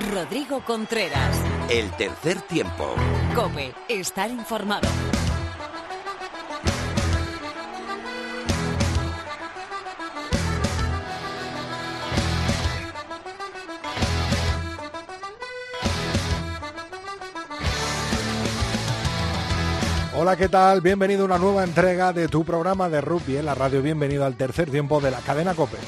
Rodrigo Contreras. El tercer tiempo. Cope, estar informado. Hola, ¿qué tal? Bienvenido a una nueva entrega de tu programa de rugby en la radio. Bienvenido al tercer tiempo de la cadena Cope.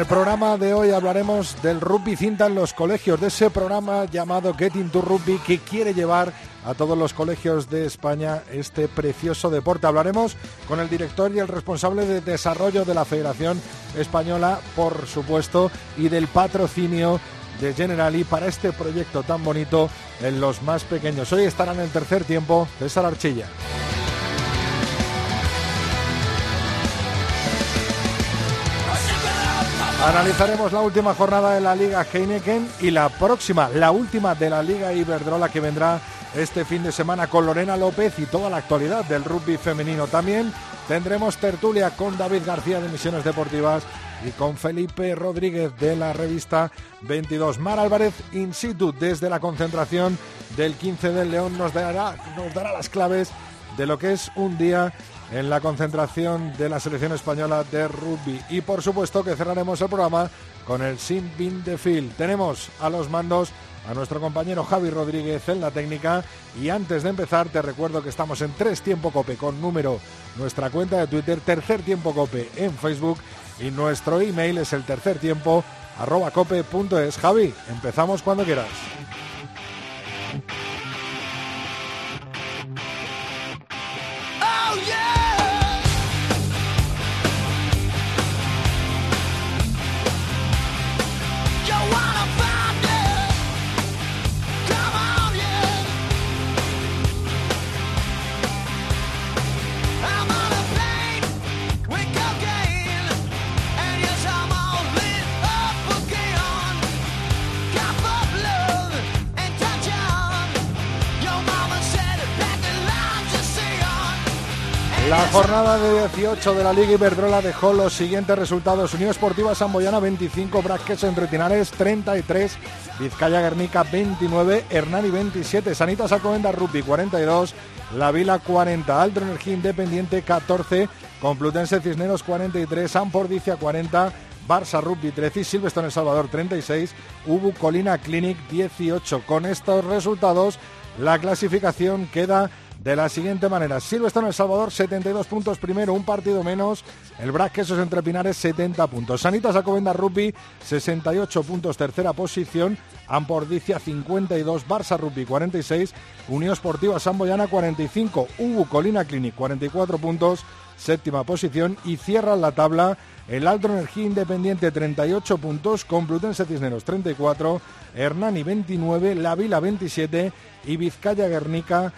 El programa de hoy hablaremos del rugby cinta en los colegios, de ese programa llamado Getting to Rugby que quiere llevar a todos los colegios de España este precioso deporte. Hablaremos con el director y el responsable de desarrollo de la Federación Española, por supuesto, y del patrocinio de Generali para este proyecto tan bonito en los más pequeños. Hoy estarán en el tercer tiempo César Archilla. Analizaremos la última jornada de la Liga Heineken y la próxima, la última de la Liga Iberdrola que vendrá este fin de semana con Lorena López y toda la actualidad del rugby femenino. También tendremos tertulia con David García de Misiones Deportivas y con Felipe Rodríguez de la revista 22. Mar Álvarez in situ desde la concentración del 15 del León nos dará, nos dará las claves de lo que es un día en la concentración de la selección española de rugby. Y por supuesto que cerraremos el programa con el Sin Bin de Phil. Tenemos a los mandos a nuestro compañero Javi Rodríguez en la técnica. Y antes de empezar, te recuerdo que estamos en Tres Tiempo Cope con número nuestra cuenta de Twitter, Tercer Tiempo Cope en Facebook. Y nuestro email es el tercer tiempo arroba cope.es. Javi, empezamos cuando quieras. 28 de la Liga Iberdrola dejó los siguientes resultados. Unión Esportiva Samboyana 25, Brasqueso Entretinares 33, Vizcaya Guernica 29, Hernani 27, Sanitas Alcomenda Rugby 42, La Vila 40, Aldro Energía Independiente 14, Complutense Cisneros 43, San Pordicia 40, Barça Rugby 13 y Silvestre en El Salvador 36, Ubu Colina Clinic 18. Con estos resultados, la clasificación queda de la siguiente manera. Silvestre en El Salvador, 72 puntos primero, un partido menos. El Brac Quesos entre Pinares, 70 puntos. Sanitas Alcobendas Rugby, 68 puntos, tercera posición. Ampordicia, 52. Barça Rugby, 46. Unión Esportiva Samboyana, 45. Ubu Colina Clinic, 44 puntos, séptima posición. Y cierra la tabla el Alto Energía Independiente 38 puntos, Complutense Cisneros 34, Hernani 29, La Vila 27 y Vizcaya Guernica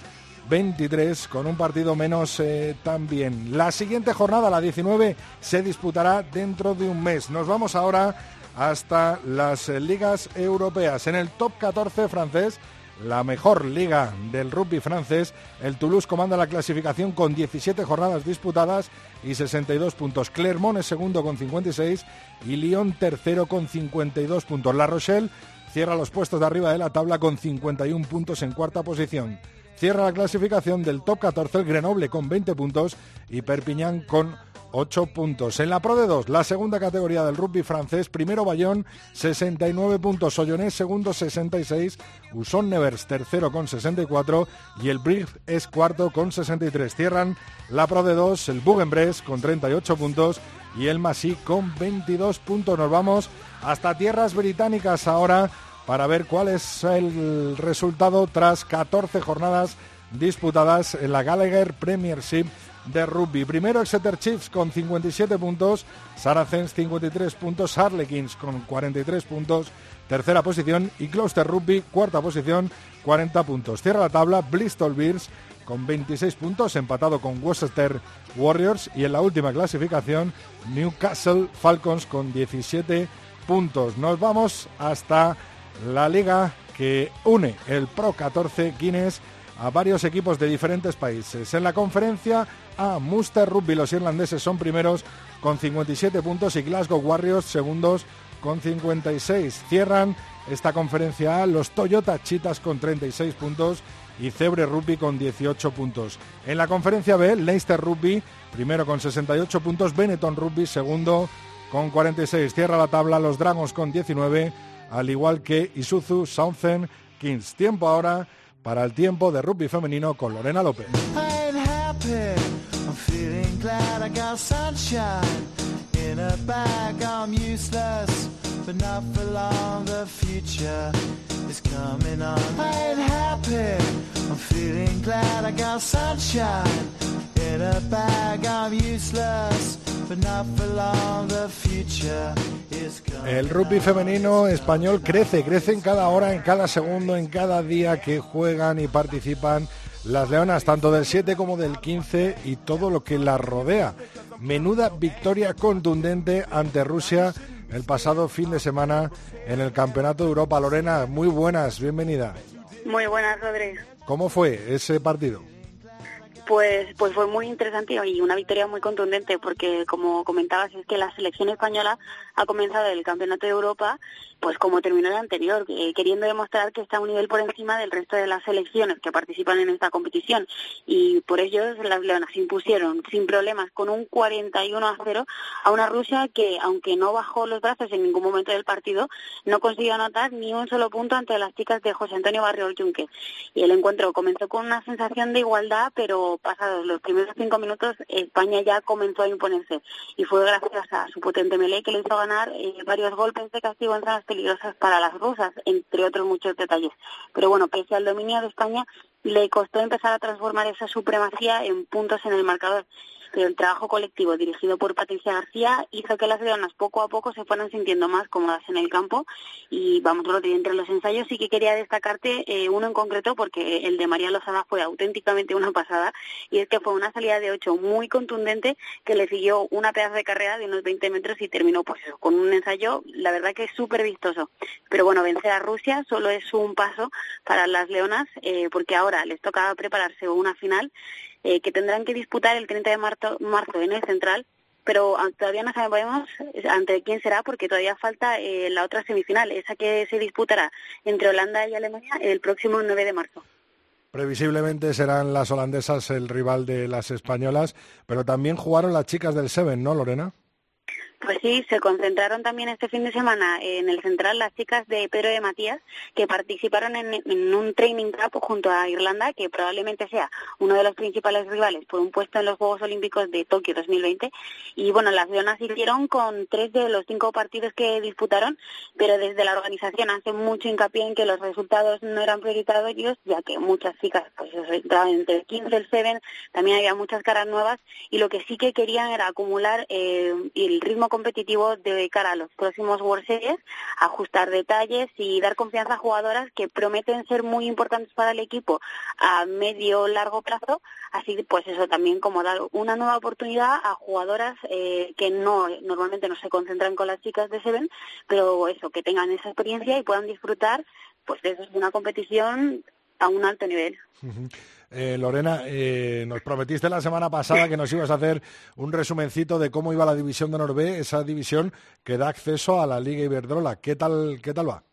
23 con un partido menos eh, también. La siguiente jornada, la 19, se disputará dentro de un mes. Nos vamos ahora hasta las eh, ligas europeas. En el top 14 francés, la mejor liga del rugby francés, el Toulouse comanda la clasificación con 17 jornadas disputadas y 62 puntos. Clermont es segundo con 56 y Lyon tercero con 52 puntos. La Rochelle cierra los puestos de arriba de la tabla con 51 puntos en cuarta posición. Cierra la clasificación del top 14 el Grenoble con 20 puntos y Perpignan con 8 puntos. En la Pro de 2, la segunda categoría del rugby francés, primero Bayonne, 69 puntos, Soyonés segundo, 66, Uson Nevers tercero con 64 y el Brig es cuarto con 63. Cierran la Pro de 2, el Bourg-en-Bresse con 38 puntos y el Massy con 22 puntos. Nos vamos hasta tierras británicas ahora para ver cuál es el resultado tras 14 jornadas disputadas en la Gallagher Premiership de rugby. Primero Exeter Chiefs con 57 puntos, Saracens 53 puntos, Harlequins con 43 puntos, tercera posición y Gloucester Rugby, cuarta posición, 40 puntos. Cierra la tabla Bristol Bears con 26 puntos, empatado con Worcester Warriors y en la última clasificación Newcastle Falcons con 17 puntos. Nos vamos hasta la liga que une el Pro 14 Guinness a varios equipos de diferentes países. En la conferencia A, Munster Rugby, los irlandeses son primeros con 57 puntos y Glasgow Warriors segundos con 56. Cierran esta conferencia A los Toyota Chitas con 36 puntos y Cebre Rugby con 18 puntos. En la conferencia B, Leicester Rugby, primero con 68 puntos, Benetton Rugby, segundo con 46. Cierra la tabla los Dragons con 19, al igual que Isuzu Southern Kings. Tiempo ahora para el tiempo de rugby femenino con Lorena López. A bag. Useless, but not for long. The future is. El rugby femenino español crece, crece en cada hora, en cada segundo, en cada día que juegan y participan las leonas, tanto del 7 como del 15 y todo lo que las rodea. Menuda victoria contundente ante Rusia el pasado fin de semana en el Campeonato de Europa. Lorena, muy buenas, bienvenida. Muy buenas, Rodri. ¿Cómo fue ese partido? Pues, pues fue muy interesante y una victoria muy contundente porque, como comentabas, es que la selección española ha comenzado el Campeonato de Europa pues como terminó el anterior, eh, queriendo demostrar que está a un nivel por encima del resto de las selecciones que participan en esta competición. Y por ello las leonas impusieron sin problemas con un 41 a 0 a una Rusia que, aunque no bajó los brazos en ningún momento del partido, no consiguió anotar ni un solo punto ante las chicas de José Antonio Barrio Junque. Y el encuentro comenzó con una sensación de igualdad, pero pasados los primeros cinco minutos, España ya comenzó a imponerse. Y fue gracias a su potente melee que le hizo ganar eh, varios golpes de castigo en zonas peligrosas para las rusas, entre otros muchos detalles. Pero bueno, pese al dominio de España, le costó empezar a transformar esa supremacía en puntos en el marcador. Pero el trabajo colectivo dirigido por Patricia García hizo que las leonas poco a poco se fueran sintiendo más cómodas en el campo y vamos, Rodri, entre los ensayos sí que quería destacarte eh, uno en concreto porque el de María Lozada fue auténticamente una pasada y es que fue una salida de ocho muy contundente que le siguió una pedazo de carrera de unos 20 metros y terminó pues eso, con un ensayo la verdad que es súper vistoso. Pero bueno, vencer a Rusia solo es un paso para las leonas eh, porque ahora les toca prepararse una final eh, que tendrán que disputar el 30 de marzo, en el Central, pero ah, todavía no sabemos ante quién será porque todavía falta eh, la otra semifinal, esa que se disputará entre Holanda y Alemania el próximo 9 de marzo. Previsiblemente serán las holandesas el rival de las españolas, pero también jugaron las chicas del Seven, ¿no, Lorena? Pues sí, se concentraron también este fin de semana en el central las chicas de Pedro de Matías que participaron en, en, un training camp junto a Irlanda, que probablemente sea uno de los principales rivales por un puesto en los Juegos Olímpicos de Tokio 2020. Y bueno, las leonas hicieron con tres de los cinco partidos que disputaron, pero desde la organización hace mucho hincapié en que los resultados no eran prioritarios, ya que muchas chicas pues entraban entre el 15 y el 7, también había muchas caras nuevas y lo que sí que querían era acumular eh, el ritmo competitivo de cara a los próximos World Series, ajustar detalles y dar confianza a jugadoras que prometen ser muy importantes para el equipo a medio largo plazo, así pues eso también como dar una nueva oportunidad a jugadoras eh, que no normalmente no se concentran con las chicas de Seven, pero eso que tengan esa experiencia y puedan disfrutar pues de una competición a un alto nivel. Eh, Lorena, eh, nos prometiste la semana pasada que nos ibas a hacer un resumencito de cómo iba la división de Norbe, esa división que da acceso a la Liga Iberdrola. ¿Qué tal, qué tal va?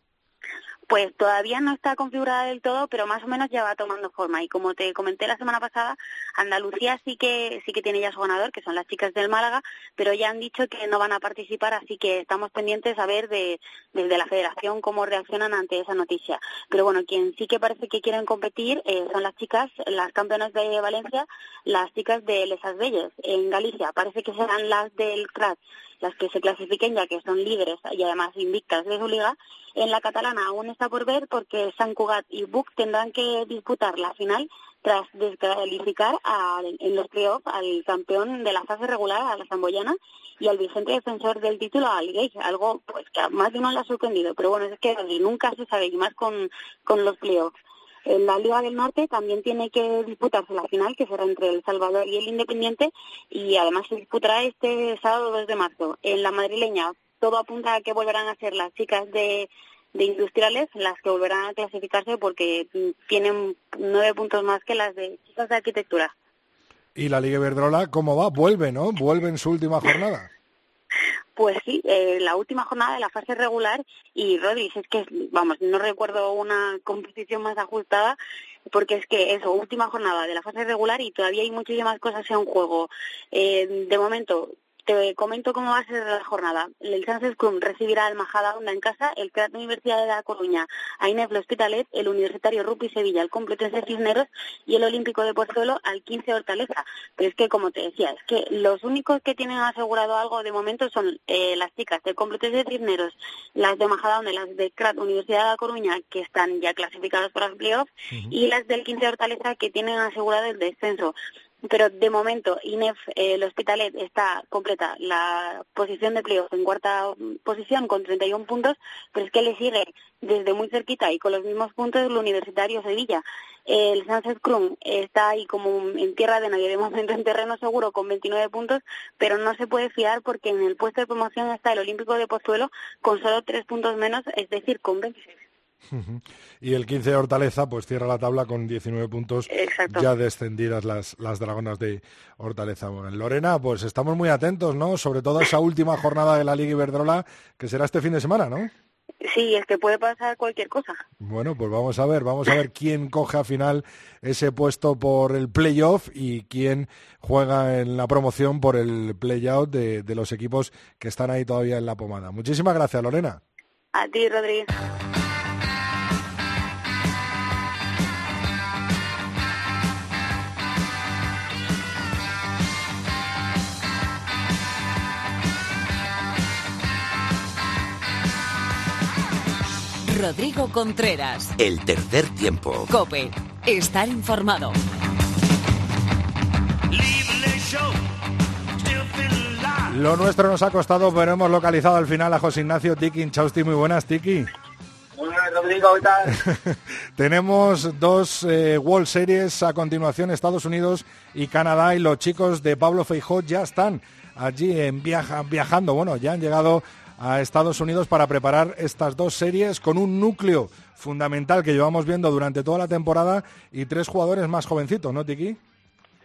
Pues todavía no está configurada del todo, pero más o menos ya va tomando forma. Y como te comenté la semana pasada, Andalucía sí que sí que tiene ya su ganador, que son las chicas del Málaga, pero ya han dicho que no van a participar, así que estamos pendientes a ver de, desde la Federación cómo reaccionan ante esa noticia. Pero bueno, quien sí que parece que quieren competir eh, son las chicas, las campeonas de Valencia, las chicas de Lesas Belles en Galicia. Parece que serán las del CRAT las que se clasifiquen ya que son líderes y además invictas de su liga. En la catalana aún está por ver porque San Cugat y Buc tendrán que disputar la final tras descalificar a, en los playoffs al campeón de la fase regular, a la Zamboyana, y al vigente defensor del título, al Gay, algo pues que a más de uno le ha sorprendido. Pero bueno, es que nunca se sabe, y más con, con los playoffs. En la Liga del Norte también tiene que disputarse la final, que será entre El Salvador y el Independiente, y además se disputará este sábado 2 de marzo. En la madrileña todo apunta a que volverán a ser las chicas de de industriales las que volverán a clasificarse porque tienen nueve puntos más que las de chicas de arquitectura. Y la Liga Iberdrola, ¿cómo va? Vuelve, ¿no? Vuelve en su última jornada. Pues sí, eh, la última jornada de la fase regular y Rodri, es que, vamos, no recuerdo una competición más ajustada porque es que eso, última jornada de la fase regular y todavía hay muchísimas cosas en juego. Eh, de momento, te comento cómo va a ser la jornada. El Sánchez Club recibirá al Majada Onda en casa, el CRAT Universidad de La Coruña, a Inef Hospitalet, el Universitario Rupi Sevilla, el Complutense Cisneros y el Olímpico de Pozuelo al 15 Hortaleza. Pero es que, como te decía, es que los únicos que tienen asegurado algo de momento son eh, las chicas del Complutense Cisneros, las de Majada Onda y las de CRAT Universidad de La Coruña, que están ya clasificadas para los playoffs, y las del 15 Hortaleza, que tienen asegurado el descenso pero de momento INEF, el Hospitalet, está completa la posición de playoff en cuarta posición con 31 puntos, pero es que le sigue desde muy cerquita y con los mismos puntos el Universitario Sevilla. El Sunset Cruz está ahí como en tierra de nadie, de momento en terreno seguro con 29 puntos, pero no se puede fiar porque en el puesto de promoción está el Olímpico de Pozuelo con solo tres puntos menos, es decir, con 26. Y el 15 de Hortaleza, pues cierra la tabla con 19 puntos, Exacto. ya descendidas las, las dragonas de Hortaleza. Bueno, en Lorena, pues estamos muy atentos, ¿no? Sobre todo esa última jornada de la Liga Iberdrola, que será este fin de semana, ¿no? Sí, es que puede pasar cualquier cosa. Bueno, pues vamos a ver, vamos a ver quién coge al final ese puesto por el playoff y quién juega en la promoción por el playout de, de los equipos que están ahí todavía en la pomada. Muchísimas gracias, Lorena. A ti, Rodríguez. Rodrigo Contreras. El tercer tiempo. Cope. Estar informado. Lo nuestro nos ha costado, pero hemos localizado al final a José Ignacio Tiki Chausti. Muy buenas, Tiki. Muy buenas, Rodrigo, ¿qué tal? Tenemos dos eh, World Series a continuación, Estados Unidos y Canadá, y los chicos de Pablo Feijó ya están allí en viaja- viajando. Bueno, ya han llegado a Estados Unidos para preparar estas dos series con un núcleo fundamental que llevamos viendo durante toda la temporada y tres jugadores más jovencitos, ¿no, Tiki?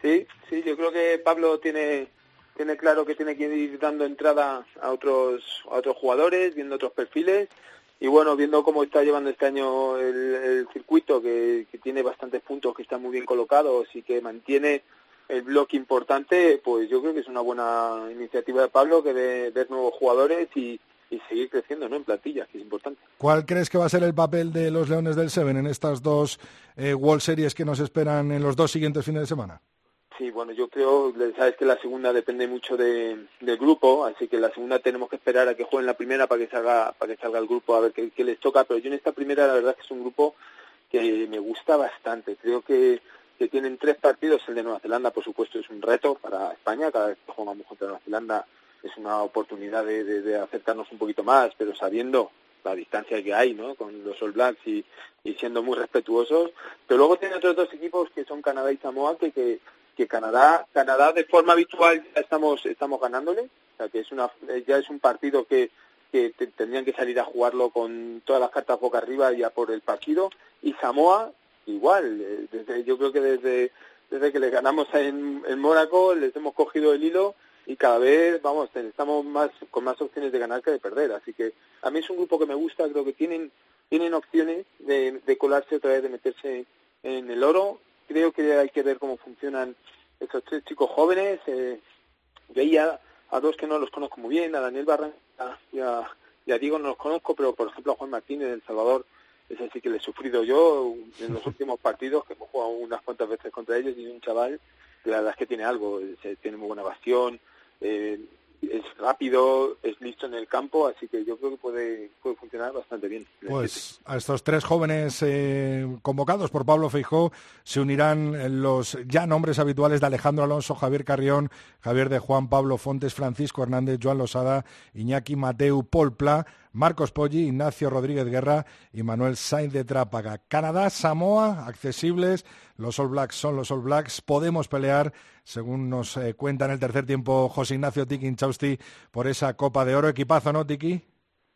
Sí, sí, yo creo que Pablo tiene tiene claro que tiene que ir dando entrada a otros a otros jugadores, viendo otros perfiles y bueno, viendo cómo está llevando este año el, circuito, que, que tiene bastantes puntos, que están muy bien colocados y que mantiene el bloque importante, pues yo creo que es una buena iniciativa de Pablo que de ver nuevos jugadores y, y seguir creciendo ¿no? en plantilla, que es importante. ¿Cuál crees que va a ser el papel de los Leones del Seven en estas dos eh, World Series que nos esperan en los dos siguientes fines de semana? Sí, bueno, yo creo, sabes que la segunda depende mucho de, del grupo, así que la segunda tenemos que esperar a que jueguen la primera para que salga para que salga el grupo a ver qué, qué les toca, pero yo en esta primera la verdad es que es un grupo que me gusta bastante. Creo que, que tienen tres partidos, el de Nueva Zelanda por supuesto es un reto para España, cada vez que jugamos contra Nueva Zelanda es una oportunidad de, acercarnos un poquito más, pero sabiendo la distancia que hay ¿no? con los All Blacks y, y siendo muy respetuosos. Pero luego tiene otros dos equipos que son Canadá y Samoa que, que, Canadá Canadá de forma habitual ya estamos estamos ganándole, o sea que es una ya es un partido que que te- tendrían que salir a jugarlo con todas las cartas boca arriba ya por el partido y Samoa igual, eh, desde, yo creo que desde desde que les ganamos en, en Mónaco les hemos cogido el hilo y cada vez vamos estamos más con más opciones de ganar que de perder. Así que a mí es un grupo que me gusta creo que tienen tienen opciones de, de colarse otra vez de meterse en el oro. Creo que hay que ver cómo funcionan estos tres chicos jóvenes eh, veía a dos que no los conozco muy bien a Daniel Barranca y a, a Diego no los conozco pero por ejemplo a Juan Martínez del Salvador ese sí que le he sufrido yo en los últimos partidos que hemos jugado unas cuantas veces contra ellos y un chaval que la verdad es que tiene algo, se- tiene muy buena bastión, eh, es rápido, es listo en el campo, así que yo creo que puede, puede funcionar bastante bien. Pues a estos tres jóvenes eh, convocados por Pablo Feijó se unirán los ya nombres habituales de Alejandro Alonso, Javier Carrión, Javier de Juan, Pablo Fontes, Francisco Hernández, Joan Losada, Iñaki Mateu, Paul Pla, Marcos Poggi, Ignacio Rodríguez Guerra y Manuel Sainz de Trápaga. Canadá, Samoa, accesibles. Los All Blacks son los All Blacks. Podemos pelear, según nos eh, cuenta en el tercer tiempo José Ignacio Tiki Chausti, por esa Copa de Oro. Equipazo, ¿no, Tiki?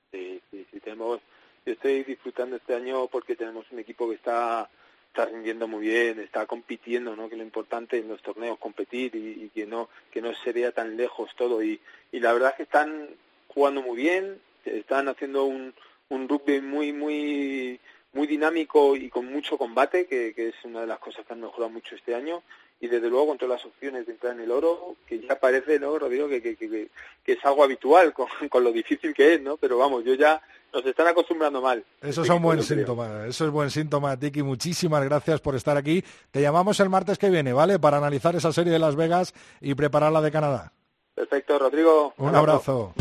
Sí, sí, sí, tenemos, yo estoy disfrutando este año porque tenemos un equipo que está está rindiendo muy bien, está compitiendo, ¿no? Que lo importante en los torneos competir y, que no que no sería tan lejos todo y, y la verdad es que están jugando muy bien, están haciendo un, un rugby muy muy muy dinámico y con mucho combate, que, que es una de las cosas que han mejorado mucho este año y desde luego con todas las opciones de entrar en el oro, que ya parece, ¿no, Rodrigo? Que, que, que, que es algo habitual con, con lo difícil que es, ¿no? Pero vamos, yo ya nos están acostumbrando mal. Eso es un buen síntoma, eso es buen síntoma, Tiki. Muchísimas gracias por estar aquí. Te llamamos el martes que viene, ¿vale? Para analizar esa serie de Las Vegas y preparar la de Canadá. Perfecto, Rodrigo. Un abrazo.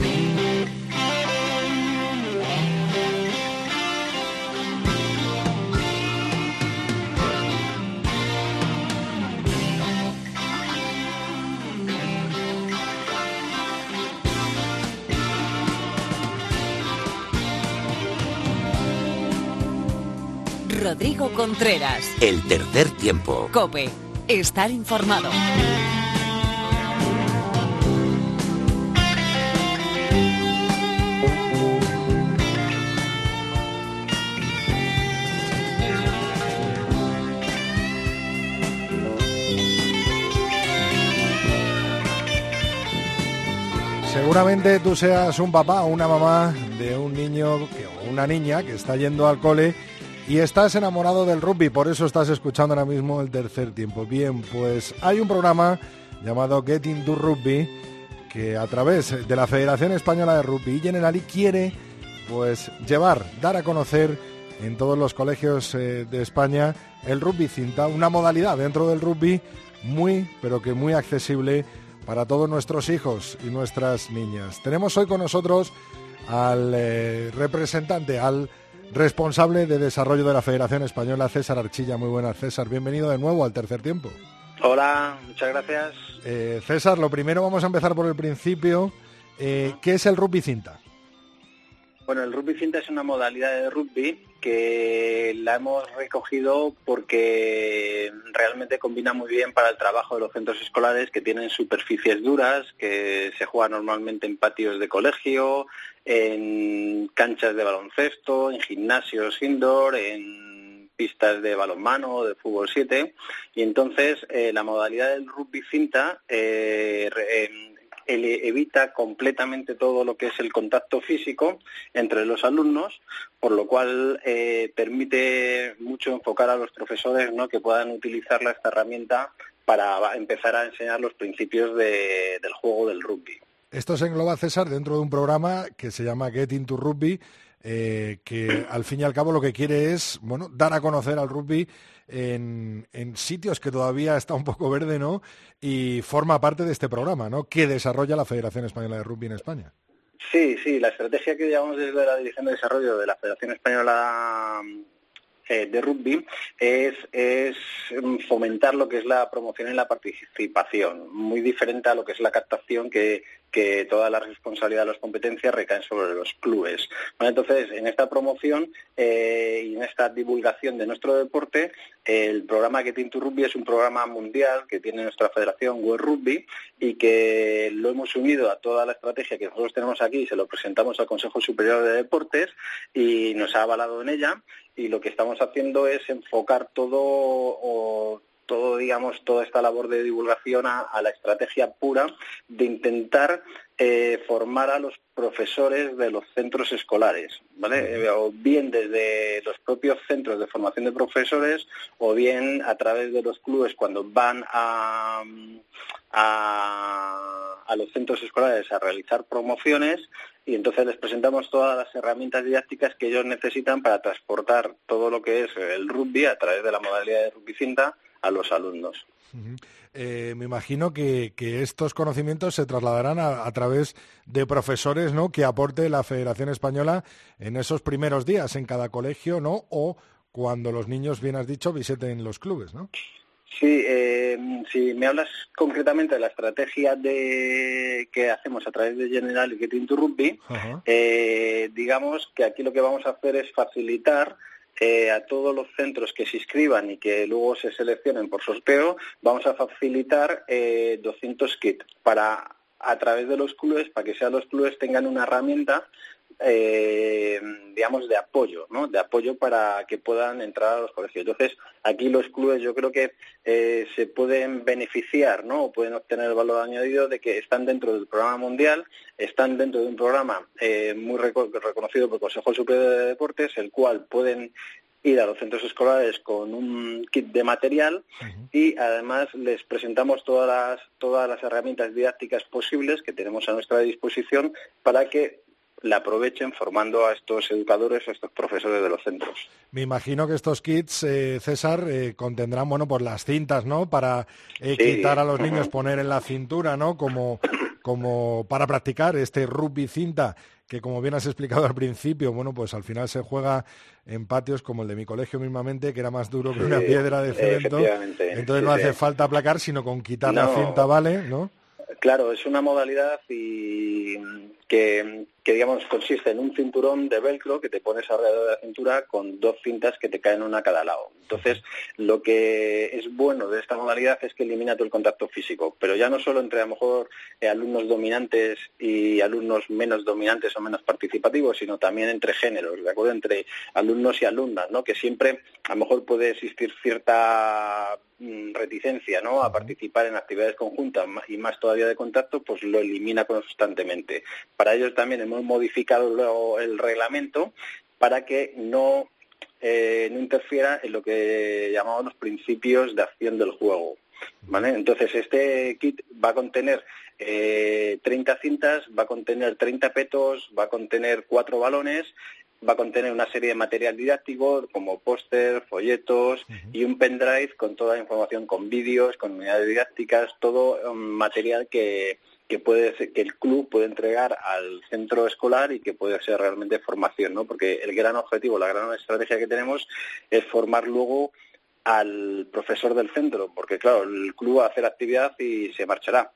Rodrigo Contreras. El tercer tiempo. Cope. Estar informado. Seguramente tú seas un papá o una mamá de un niño que- o una niña que está yendo al cole y estás enamorado del rugby, por eso estás escuchando ahora mismo el tercer tiempo. Bien, pues hay un programa llamado Getting to Rugby que a través de la Federación Española de Rugby y Generali quiere pues llevar, dar a conocer en todos los colegios eh, de España el rugby cinta, una modalidad dentro del rugby muy, pero que muy accesible para todos nuestros hijos y nuestras niñas. Tenemos hoy con nosotros al eh, representante, al responsable de desarrollo de la Federación Española, César Archilla. Muy buenas, César. Bienvenido de nuevo al tercer tiempo. Hola, muchas gracias. Eh, César, lo primero vamos a empezar por el principio. Eh, ¿Qué es el rugby cinta? Bueno, el rugby cinta es una modalidad de rugby que la hemos recogido porque realmente combina muy bien para el trabajo de los centros escolares que tienen superficies duras, que se juega normalmente en patios de colegio, en canchas de baloncesto, en gimnasios indoor, en pistas de balonmano, de fútbol 7. Y entonces eh, la modalidad del rugby cinta eh, em, evita completamente todo lo que es el contacto físico entre los alumnos, por lo cual eh, permite mucho enfocar a los profesores ¿no? que puedan utilizar esta herramienta para empezar a enseñar los principios de- del juego del rugby. Esto se engloba, César, dentro de un programa que se llama Get Into Rugby, eh, que al fin y al cabo lo que quiere es, bueno, dar a conocer al rugby en, en sitios que todavía está un poco verde, ¿no? Y forma parte de este programa, ¿no? Que desarrolla la Federación Española de Rugby en España. Sí, sí, la estrategia que llevamos desde la Dirección de Desarrollo de la Federación Española eh, de Rugby es, es fomentar lo que es la promoción y la participación, muy diferente a lo que es la captación que, que toda la responsabilidad de las competencias recaen sobre los clubes. Bueno, entonces, en esta promoción eh, y en esta divulgación de nuestro deporte, el programa Get Into Rugby es un programa mundial que tiene nuestra federación World Rugby y que lo hemos unido a toda la estrategia que nosotros tenemos aquí y se lo presentamos al Consejo Superior de Deportes y nos ha avalado en ella y lo que estamos haciendo es enfocar todo o todo digamos toda esta labor de divulgación a, a la estrategia pura de intentar eh, formar a los profesores de los centros escolares, ¿vale? O bien desde los propios centros de formación de profesores o bien a través de los clubes cuando van a, a, a los centros escolares a realizar promociones y entonces les presentamos todas las herramientas didácticas que ellos necesitan para transportar todo lo que es el rugby a través de la modalidad de rugby cinta a los alumnos. Eh, me imagino que, que estos conocimientos se trasladarán a, a través de profesores, ¿no? Que aporte la Federación Española en esos primeros días en cada colegio, ¿no? O cuando los niños, bien has dicho, visiten los clubes, ¿no? Sí, eh, si me hablas concretamente de la estrategia de que hacemos a través de General y Rugby, Ajá. eh, digamos que aquí lo que vamos a hacer es facilitar eh, a todos los centros que se inscriban y que luego se seleccionen por sorteo, vamos a facilitar eh, 200 kits para a través de los clubes para que sean los clubes tengan una herramienta eh, digamos de apoyo, ¿no? De apoyo para que puedan entrar a los colegios. Entonces, aquí los clubes yo creo que eh, se pueden beneficiar, ¿no? O pueden obtener el valor añadido de que están dentro del programa mundial, están dentro de un programa eh, muy reco- reconocido por el Consejo Superior de Deportes, el cual pueden ir a los centros escolares con un kit de material y además les presentamos todas las, todas las herramientas didácticas posibles que tenemos a nuestra disposición para que la aprovechen formando a estos educadores, a estos profesores de los centros. Me imagino que estos kits, eh, César, eh, contendrán, bueno, pues las cintas, ¿no? Para eh, Sí. quitar a los niños, poner en la cintura, ¿no? Como, como para practicar este rugby cinta, que como bien has explicado al principio, bueno, pues al final se juega en patios como el de mi colegio mismamente, que era más duro que una piedra de cemento. Entonces sí, no hace falta aplacar, sino con quitar la cinta, ¿vale? ¿No? Claro, es una modalidad y que, que, digamos consiste en un cinturón de velcro que te pones alrededor de la cintura con dos cintas que te caen una a cada lado. Entonces, lo que es bueno de esta modalidad es que elimina todo el contacto físico, pero ya no solo entre a lo mejor eh, alumnos dominantes y alumnos menos dominantes o menos participativos, sino también entre géneros, ¿de acuerdo? Entre alumnos y alumnas, ¿no? Que siempre a lo mejor puede existir cierta mm, reticencia, ¿no? A participar en actividades conjuntas y más todavía de contacto, pues lo elimina constantemente. Para ello también hemos modificado luego el reglamento para que no, eh, no interfiera en lo que llamamos los principios de acción del juego. ¿Vale? Entonces este kit va a contener eh, 30 cintas, va a contener 30 petos, va a contener cuatro balones, va a contener una serie de material didáctico como póster, folletos y un pendrive con toda la información, con vídeos, con unidades didácticas, todo um, material que, que puede ser- que el club puede entregar al centro escolar y que puede ser realmente formación, ¿no? Porque el gran objetivo, la gran estrategia que tenemos es formar luego al profesor del centro, porque claro, el club va a hacer actividad y se marchará.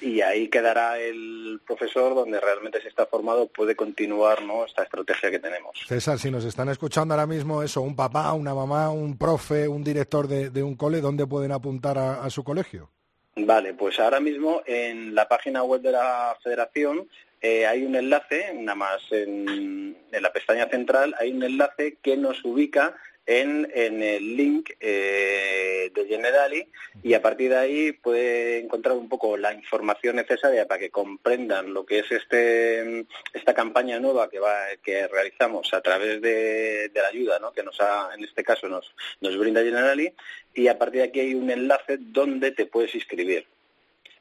Y ahí quedará el profesor donde realmente se está formado, puede continuar ¿no? esta estrategia que tenemos. César, si nos están escuchando ahora mismo eso, un papá, una mamá, un profe, un director de, de un cole, ¿dónde pueden apuntar a, a su colegio? Vale, pues ahora mismo en la página web de la federación eh, hay un enlace, nada más en, en la pestaña central, hay un enlace que nos ubica en, en el link eh, de Generali y a partir de ahí puede encontrar un poco la información necesaria para que comprendan lo que es este esta campaña nueva que va que realizamos a través de, de la ayuda ¿no? que nos ha, en este caso nos, nos brinda Generali y a partir de aquí hay un enlace donde te puedes inscribir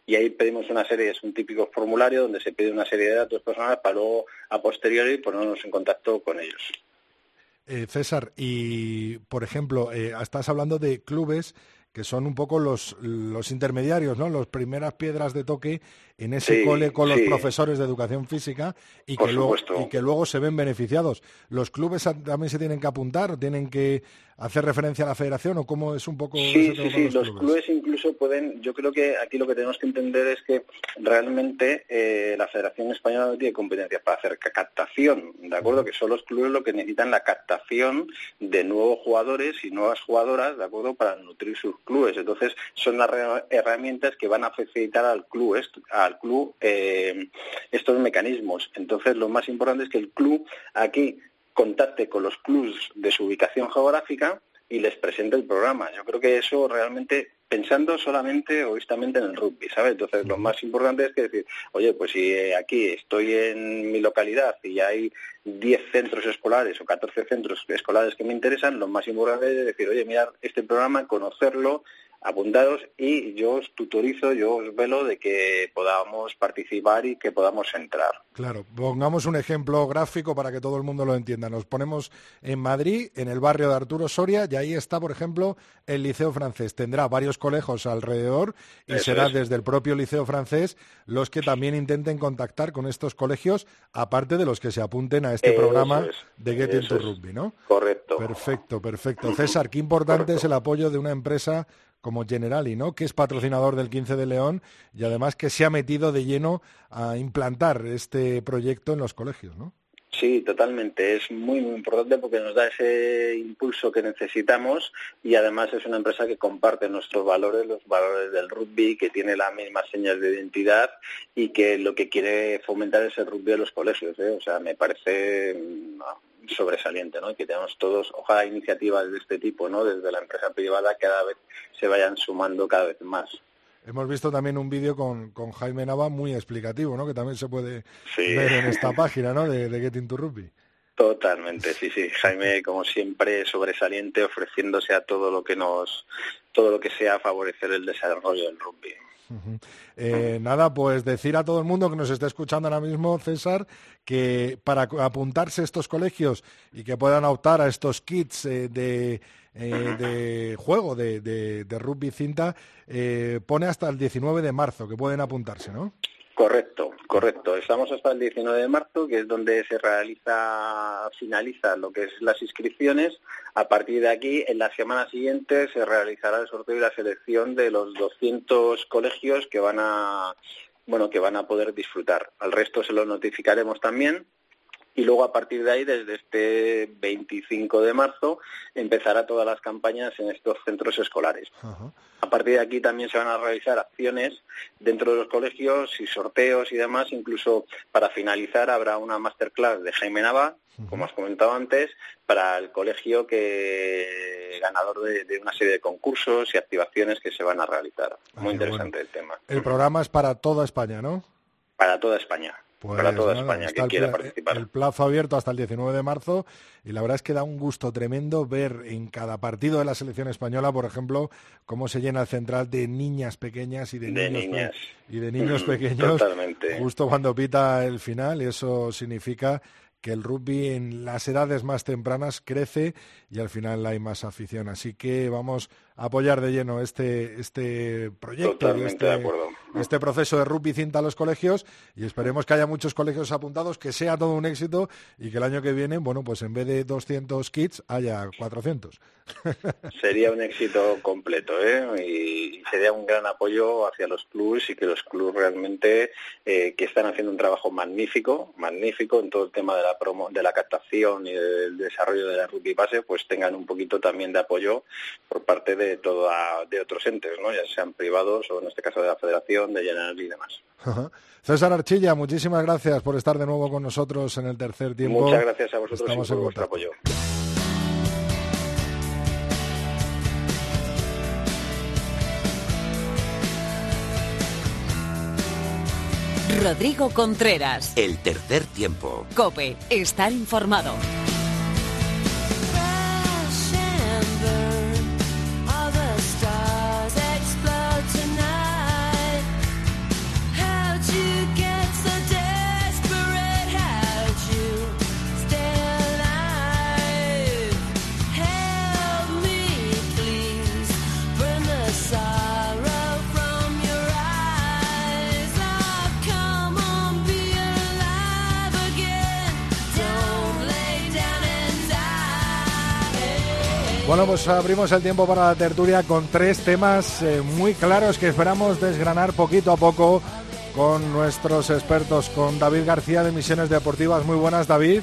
y ahí pedimos una serie, es un típico formulario donde se pide una serie de datos personales para luego a posteriori ponernos en contacto con ellos. Eh, César, y por ejemplo, eh, estás hablando de clubes que son un poco los, los intermediarios, ¿no? Las primeras piedras de toque en ese Sí, cole con los profesores de educación física y Por que, luego, y que luego se ven beneficiados. ¿Los clubes también se tienen que apuntar tienen que hacer referencia a la federación o cómo es un poco Sí, sí, sí, los clubes incluso pueden, yo creo que aquí lo que tenemos que entender es que realmente eh, la Federación Española no tiene competencias para hacer ca- captación, ¿de acuerdo? Que son los clubes los que necesitan la captación de nuevos jugadores y nuevas jugadoras, ¿de acuerdo? Para nutrir sus clubes. Entonces, son las herramientas que van a facilitar al club, al club eh, estos mecanismos. Entonces, lo más importante es que el club aquí contacte con los clubs de su ubicación geográfica y les presente el programa. Yo creo que eso realmente, pensando solamente egoístamente en el rugby, ¿sabes? Entonces, lo más importante es que decir, oye, pues si eh, aquí estoy en mi localidad y hay 10 centros escolares o 14 centros escolares que me interesan, lo más importante es decir, oye, mirar este programa, conocerlo, apuntados y yo os tutorizo, yo os velo de que podamos participar y que podamos entrar. Claro, pongamos un ejemplo gráfico para que todo el mundo lo entienda. Nos ponemos en Madrid, en el barrio de Arturo Soria, y ahí está, por ejemplo, el Liceo Francés. Tendrá varios colegios alrededor y Eso será es. desde el propio Liceo Francés los que también intenten contactar con estos colegios, aparte de los que se apunten a este Eso programa es, de Get eso Into es. Rugby, ¿no? Correcto. Perfecto, perfecto. César, qué importante es el apoyo de una empresa como Generali, ¿no? Que es patrocinador del 15 de León y además que se ha metido de lleno a implantar este proyecto en los colegios, ¿no? Sí, totalmente. Es muy, muy importante porque nos da ese impulso que necesitamos y además es una empresa que comparte nuestros valores, los valores del rugby, que tiene las mismas señas de identidad y que lo que quiere fomentar es el rugby de los colegios. ¿eh? O sea, me parece sobresaliente, ¿no? Y que tenemos todos, ojalá iniciativas de este tipo, ¿no? Desde la empresa privada cada vez se vayan sumando cada vez más. Hemos visto también un vídeo con, con Jaime Nava muy explicativo, ¿no? Que también se puede Sí. ver en esta página, ¿no? De, de Getting to Rugby. Totalmente, sí, sí. Jaime, como siempre, sobresaliente, ofreciéndose a todo lo que nos, todo lo que sea favorecer el desarrollo del rugby. Eh, nada, pues decir a todo el mundo que nos esté escuchando ahora mismo, César, que para apuntarse a estos colegios y que puedan optar a estos kits eh, de, eh, juego de rugby cinta, eh, pone hasta el 19 de marzo que pueden apuntarse, ¿no? Correcto, correcto. Estamos hasta el 19 de marzo, que es donde se realiza, finaliza lo que es las inscripciones. A partir de aquí, en la semana siguiente, se realizará el sorteo y la selección de los 200 colegios que van a, bueno, que van a poder disfrutar. Al resto se lo notificaremos también. Y luego a partir de ahí, desde este 25 de marzo, empezará todas las campañas en estos centros escolares. Ajá. A partir de aquí también se van a realizar acciones dentro de los colegios y sorteos y demás. Incluso para finalizar habrá una masterclass de Jaime Nava, como has comentado antes, para el colegio que ganador de, de una serie de concursos y activaciones que se van a realizar. Ah, Muy qué interesante el tema. El programa es para toda España, ¿no? Para toda España. Pues para toda nada, España que el quiera pla- participar. El plazo abierto hasta el 19 de marzo y la verdad es que da un gusto tremendo ver en cada partido de la selección española, por ejemplo, cómo se llena el central de niñas pequeñas y de, De niños niñas. y de niños Ujú, pequeños totalmente. justo cuando pita el final y eso significa que el rugby en las edades más tempranas crece y al final hay más afición. Así que vamos apoyar de lleno este, este proyecto este, de este proceso de rugby cinta a los colegios y esperemos que haya muchos colegios apuntados, que sea todo un éxito y que el año que viene, bueno, pues en vez de 200 kits haya 400. Sería un éxito completo ¿eh? y sería un gran apoyo hacia los clubes y que los clubes realmente eh, que están haciendo un trabajo magnífico, magnífico en todo el tema de la promo, de la captación y del desarrollo de la rugby base, pues tengan un poquito también de apoyo por parte de toda, de otros entes, ¿no? ya sean privados o en este caso de la Federación, de General y demás. Ajá. César Archilla, muchísimas gracias por estar de nuevo con nosotros en el tercer tiempo. Muchas gracias a vosotros Estamos y por vuestro apoyo. Rodrigo Contreras. El tercer tiempo. Cope, estar informado. Bueno, pues abrimos el tiempo para la tertulia con tres temas eh, muy claros que esperamos desgranar poquito a poco con nuestros expertos, con David García de Misiones Deportivas. Muy buenas, David.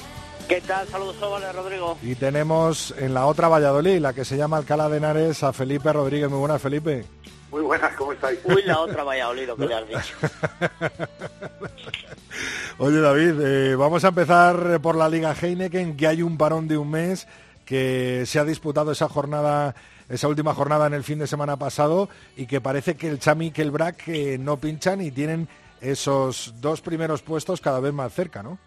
¿Qué tal? Saludos, Óvale, Rodrigo. Y tenemos en la otra Valladolid, la que se llama Alcalá de Henares, a Felipe Rodríguez. Muy buenas, Felipe. Muy buenas, ¿cómo estáis? Uy, la otra Valladolid, lo que le has dicho. Oye, David, eh, vamos a empezar por la Liga Heineken, que hay un parón de un mes, que se ha disputado esa jornada, esa última jornada en el fin de semana pasado, y que parece que el Chami y que el Brac eh, no pinchan y tienen esos dos primeros puestos cada vez más cerca, ¿no?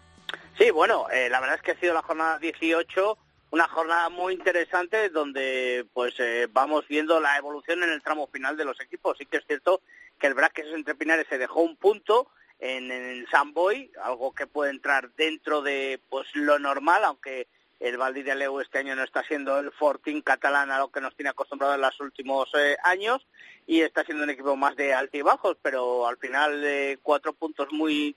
Sí, bueno, eh, la verdad es que ha sido la jornada 18, una jornada muy interesante donde pues eh, vamos viendo la evolución en el tramo final de los equipos. Sí que es cierto que el Braques entre Pinares se dejó un punto en, en San Boy, algo que puede entrar dentro de pues lo normal, aunque el Valdi de Aleu este año no está siendo el Fortín catalán a lo que nos tiene acostumbrado en los últimos eh, años y está siendo un equipo más de altibajos, pero al final eh, cuatro puntos muy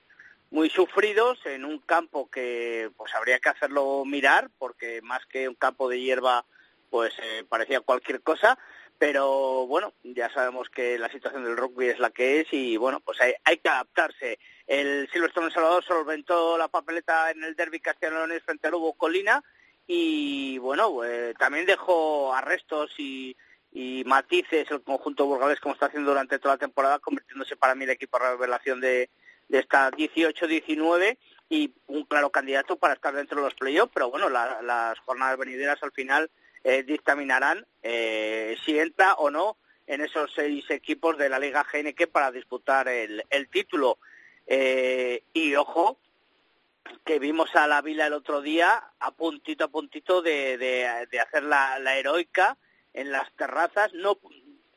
muy sufridos en un campo que pues habría que hacerlo mirar porque más que un campo de hierba pues eh, parecía cualquier cosa pero bueno, ya sabemos que la situación del rugby es la que es y bueno, pues hay, hay que adaptarse. El Silverstone Salvador solventó la papeleta en el derby castellanones frente a Lugo Colina y bueno, eh, también dejó arrestos y, y matices el conjunto burgalés como está haciendo durante toda la temporada, convirtiéndose para mí el equipo de revelación de, de esta 18-19 y un claro candidato para estar dentro de los playoffs, pero bueno, la- las jornadas venideras al final eh, dictaminarán eh, si entra o no en esos seis equipos de la Liga GNQ para disputar el, el título. Eh, y ojo, que vimos a la Vila el otro día a puntito a puntito de, de, hacer la, heroica en las terrazas. No,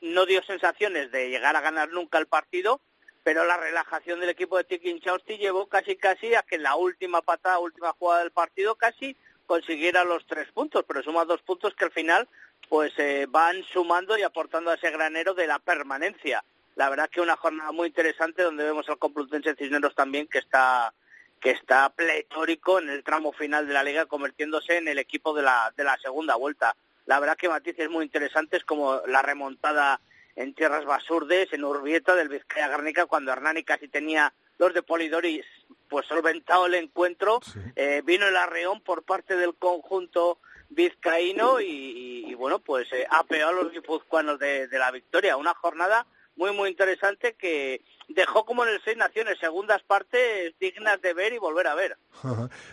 no dio sensaciones de llegar a ganar nunca el partido, pero la relajación del equipo de Tiki Chausti llevó casi casi a que en la última patada, última jugada del partido casi consiguiera los tres puntos, pero suma dos puntos que al final pues eh, van sumando y aportando a ese granero de la permanencia. La verdad que una jornada muy interesante donde vemos al Complutense Cisneros también que está que está pletórico en el tramo final de la liga convirtiéndose en el equipo de la, de la segunda vuelta. La verdad que matices muy interesantes como la remontada en tierras basurdes, en Urbieta del Vizcaya Garnica, cuando Hernani casi tenía los de Polidoris pues solventado el encuentro, eh, vino el arreón por parte del conjunto vizcaíno y, y- y, bueno, pues eh, apeó a los guipuzcoanos de, de la victoria. Una jornada muy, muy interesante que dejó como en el Seis Naciones segundas partes dignas de ver y volver a ver.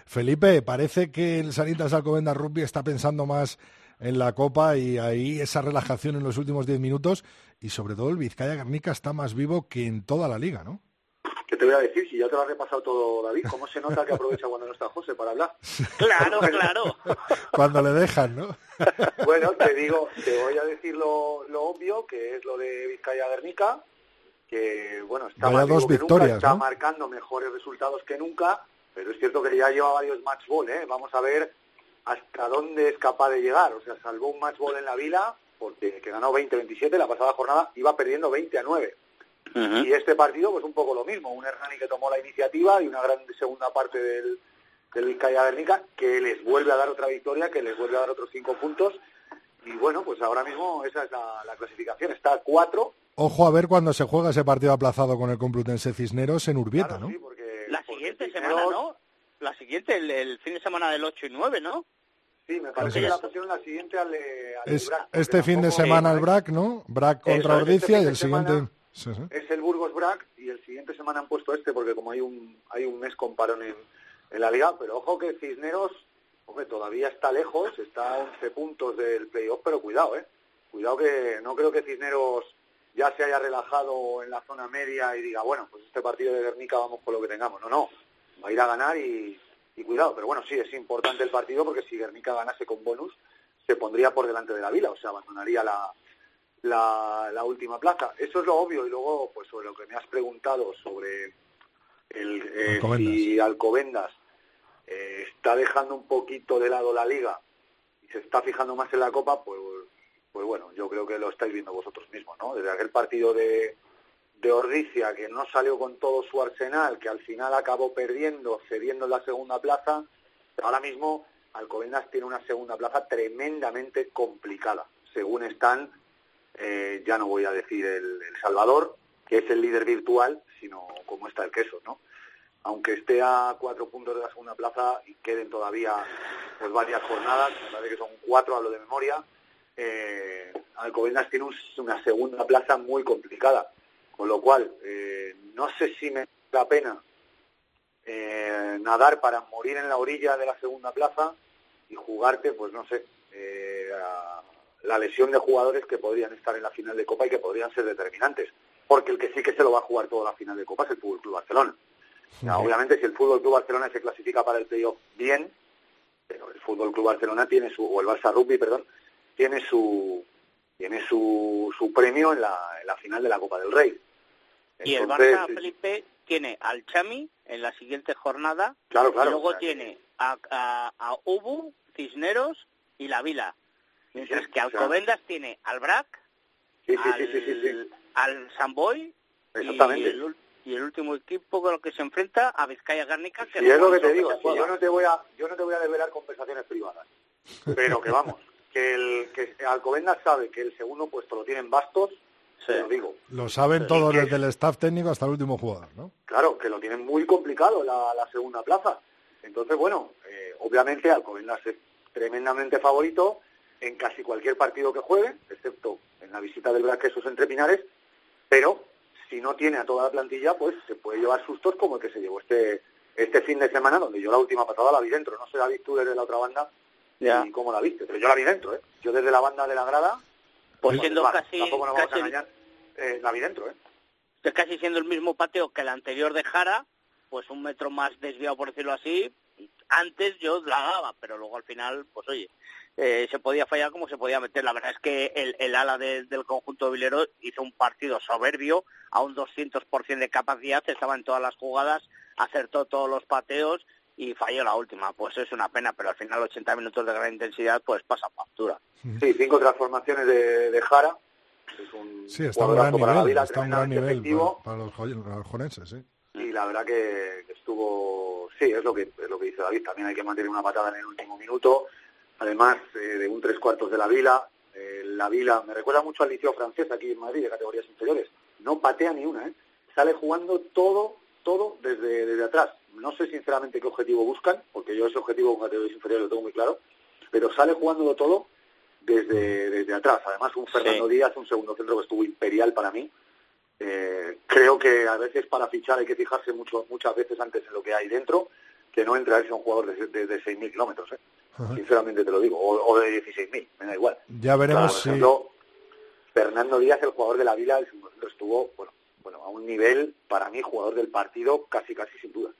Felipe, parece que el Sanitas Alcobendas Rugby está pensando más en la Copa y ahí esa relajación en los últimos 10 minutos y sobre todo el Vizcaya Guernica está más vivo que en toda la liga, ¿no? ¿Qué te voy a decir? Si ya te lo has repasado todo, David, ¿cómo se nota que aprovecha cuando no está José para hablar? Claro, claro. Cuando le dejan, ¿no? Bueno, te digo, te voy a decir lo, lo obvio, que es lo de Vizcaya Guernica, que bueno, está más dos victorias, nunca, está ¿no? marcando mejores resultados que nunca, pero es cierto que ya lleva varios match ball, ¿eh? Vamos a ver hasta dónde es capaz de llegar. O sea, salvó un match ball en la Vila, porque que ganó 20-27, la pasada jornada iba perdiendo 20 a 9. Y este partido, pues un poco lo mismo, un Hernani que tomó la iniciativa y una gran segunda parte del, del Vizcaya Guernica que les vuelve a dar otra victoria, que les vuelve a dar otros cinco puntos. Y bueno, pues ahora mismo esa es la, la clasificación. Está a cuatro. Ojo a ver cuando se juega ese partido aplazado con el Complutense Cisneros en Urbieta, ¿no? La siguiente semana, ¿no? La siguiente, el, el fin de semana del 8 y 9, ¿no? Sí, me parece que la pusieron la siguiente al, eh, al Es Brac, este fin de semana el BRAC, ¿no? BRAC contra este Ordicia fin y el semana- siguiente... Es el Burgos Brac y el siguiente semana han puesto este porque como hay un hay un mes con parón en, en la liga, pero ojo que Cisneros, hombre, todavía está lejos, está a 11 puntos del playoff, pero cuidado, eh. Cuidado que no creo que Cisneros ya se haya relajado en la zona media y diga, bueno, pues este partido de Guernica vamos con lo que tengamos. No, no, va a ir a ganar y, y cuidado, pero bueno, sí, es importante el partido porque si Guernica ganase con bonus, se pondría por delante de la Vila, o sea, abandonaría la, la, la última plaza. Eso es lo obvio. Y luego, pues sobre lo que me has preguntado sobre el, eh, Alcobendas. si Alcobendas eh, está dejando un poquito de lado la liga y se está fijando más en la Copa, pues, pues bueno, yo creo que lo estáis viendo vosotros mismos, ¿no? Desde aquel partido de, de Ordicia, que no salió con todo su arsenal, que al final acabó perdiendo, cediendo en la segunda plaza, ahora mismo Alcobendas tiene una segunda plaza tremendamente complicada. Según están, eh, ya no voy a decir el, el Salvador, que es el líder virtual, sino como está el queso, ¿no? Aunque esté a cuatro puntos de la segunda plaza y queden todavía pues varias jornadas, me parece que son cuatro, hablo de memoria, eh, Alcobendas tiene un- una segunda plaza muy complicada, con lo cual eh, no sé si me da pena eh, nadar para morir en la orilla de la segunda plaza y jugarte, pues no sé, eh, a la lesión de jugadores que podrían estar en la final de Copa y que podrían ser determinantes. Porque el que sí que se lo va a jugar toda la final de Copa es el Fútbol Club Barcelona. Obviamente, si el Fútbol Club Barcelona se clasifica para el playoff, bien, pero el Fútbol Club Barcelona tiene su, o el Barça Rugby, perdón, tiene su tiene su, su premio en la, en la final de la Copa del Rey. Y el Barça, Felipe, tiene al Chami en la siguiente jornada. Claro, claro, Y luego tiene a, a, a Ubu, Cisneros y la Vila. Mientras sí, que o sea- Alcobendas tiene al Brac, Sí, sí, al, sí, sí, sí, sí. al Samboy y Exactamente. el, y el último equipo con el que se enfrenta a Vizcaya Gárnica. Que Y es lo que no te digo, yo no te voy a yo no te voy a develar conversaciones privadas, pero que vamos, que el que Alcobendas sabe que el segundo puesto lo tienen Bastos, te lo digo. Lo saben todos desde el staff técnico hasta el último jugador, ¿no? Claro, que lo tienen muy complicado la, la segunda plaza. Entonces, bueno, eh, obviamente Alcobendas es tremendamente favorito en casi cualquier partido que juegue, excepto en la visita del Braquesos entre Pinares, pero si no tiene a toda la plantilla, pues se puede llevar sustos como el que se llevó este este fin de semana, donde yo la última patada la vi dentro. No sé, David, tú desde la otra banda Ya. y cómo la viste, pero yo la vi dentro, ¿eh? Yo desde la banda de la grada, Pues siendo casi, tampoco nos vamos casi- a engañar, eh, la vi dentro, ¿eh? es casi siendo el mismo pateo que el anterior de Jara, pues un metro más desviado, por decirlo así. Antes yo la daba, pero luego al final, pues oye, eh, se podía fallar como se podía meter. La verdad es que el, el ala de- del conjunto de Vilero hizo un partido soberbio, a un 200% de capacidad, estaba en todas las jugadas, acertó todos los pateos y falló la última. Pues es una pena, pero al final 80 minutos de gran intensidad, pues pasa factura. Sí, cinco transformaciones de, de Jara. Es un Sí, está a un gran para la nivel, vida, está un gran tremendamente nivel efectivo. para, para los, joneses, sí. y la verdad que que estuvo sí es lo que es lo que dice David también hay que mantener una patada en el último minuto además eh, de un tres cuartos de la Vila eh, la Vila me recuerda mucho al liceo francés aquí en Madrid de categorías inferiores. No patea ni una ¿eh? sale jugando todo todo desde desde atrás. No sé sinceramente qué objetivo buscan porque yo ese objetivo con categorías inferiores lo tengo muy claro pero sale jugándolo todo desde desde atrás. Además un Fernando Díaz un segundo centro que estuvo imperial para mí. Eh, creo que a veces para fichar hay que fijarse mucho, muchas veces antes en lo que hay dentro, que no entra ser un jugador de, de, de 6.000 kilómetros, ¿eh? Sinceramente te lo digo, o, o de 16.000, me da igual. Ya veremos Por si... Fernando Díaz, el jugador de la Vila, estuvo bueno, bueno, a un nivel, para mí, jugador del partido, casi, casi sin duda.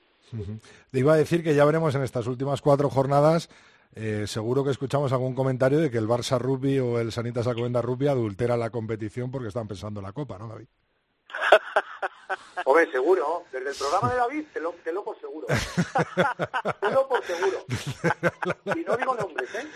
Le iba a decir que ya veremos en estas últimas cuatro jornadas, eh, seguro que escuchamos algún comentario de que el Barça Rugby o el Sanitas Alcobendas Rugby adultera la competición porque están pensando en la Copa, ¿no, David? Hombre, seguro, desde el programa de David, te lo, te lo por seguro. te lo por seguro. Y no digo nombres, ¿eh?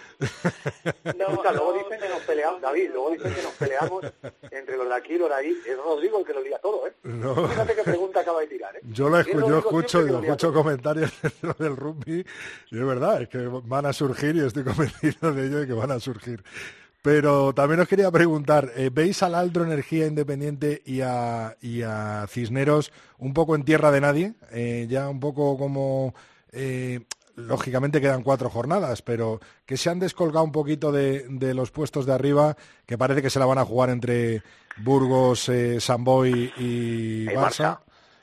Escucha, luego dicen que nos peleamos, David, luego dicen que nos peleamos entre los de aquí y los de ahí. Es Rodrigo el que lo lía todo, ¿eh? No. Fíjate qué pregunta acaba de tirar, ¿eh? Yo, lo Es escu- yo escucho, yo escucho comentarios dentro del rugby y es verdad, es que van a surgir y estoy convencido de ello de que van a surgir. Pero también os quería preguntar, eh, ¿veis al Aldro Energía Independiente y a, y a Cisneros un poco en tierra de nadie? Eh, ya un poco como, eh, lógicamente quedan cuatro jornadas, pero que se han descolgado un poquito de, de los puestos de arriba, que parece que se la van a jugar entre Burgos, eh, Samboy y Y Barça. Barça.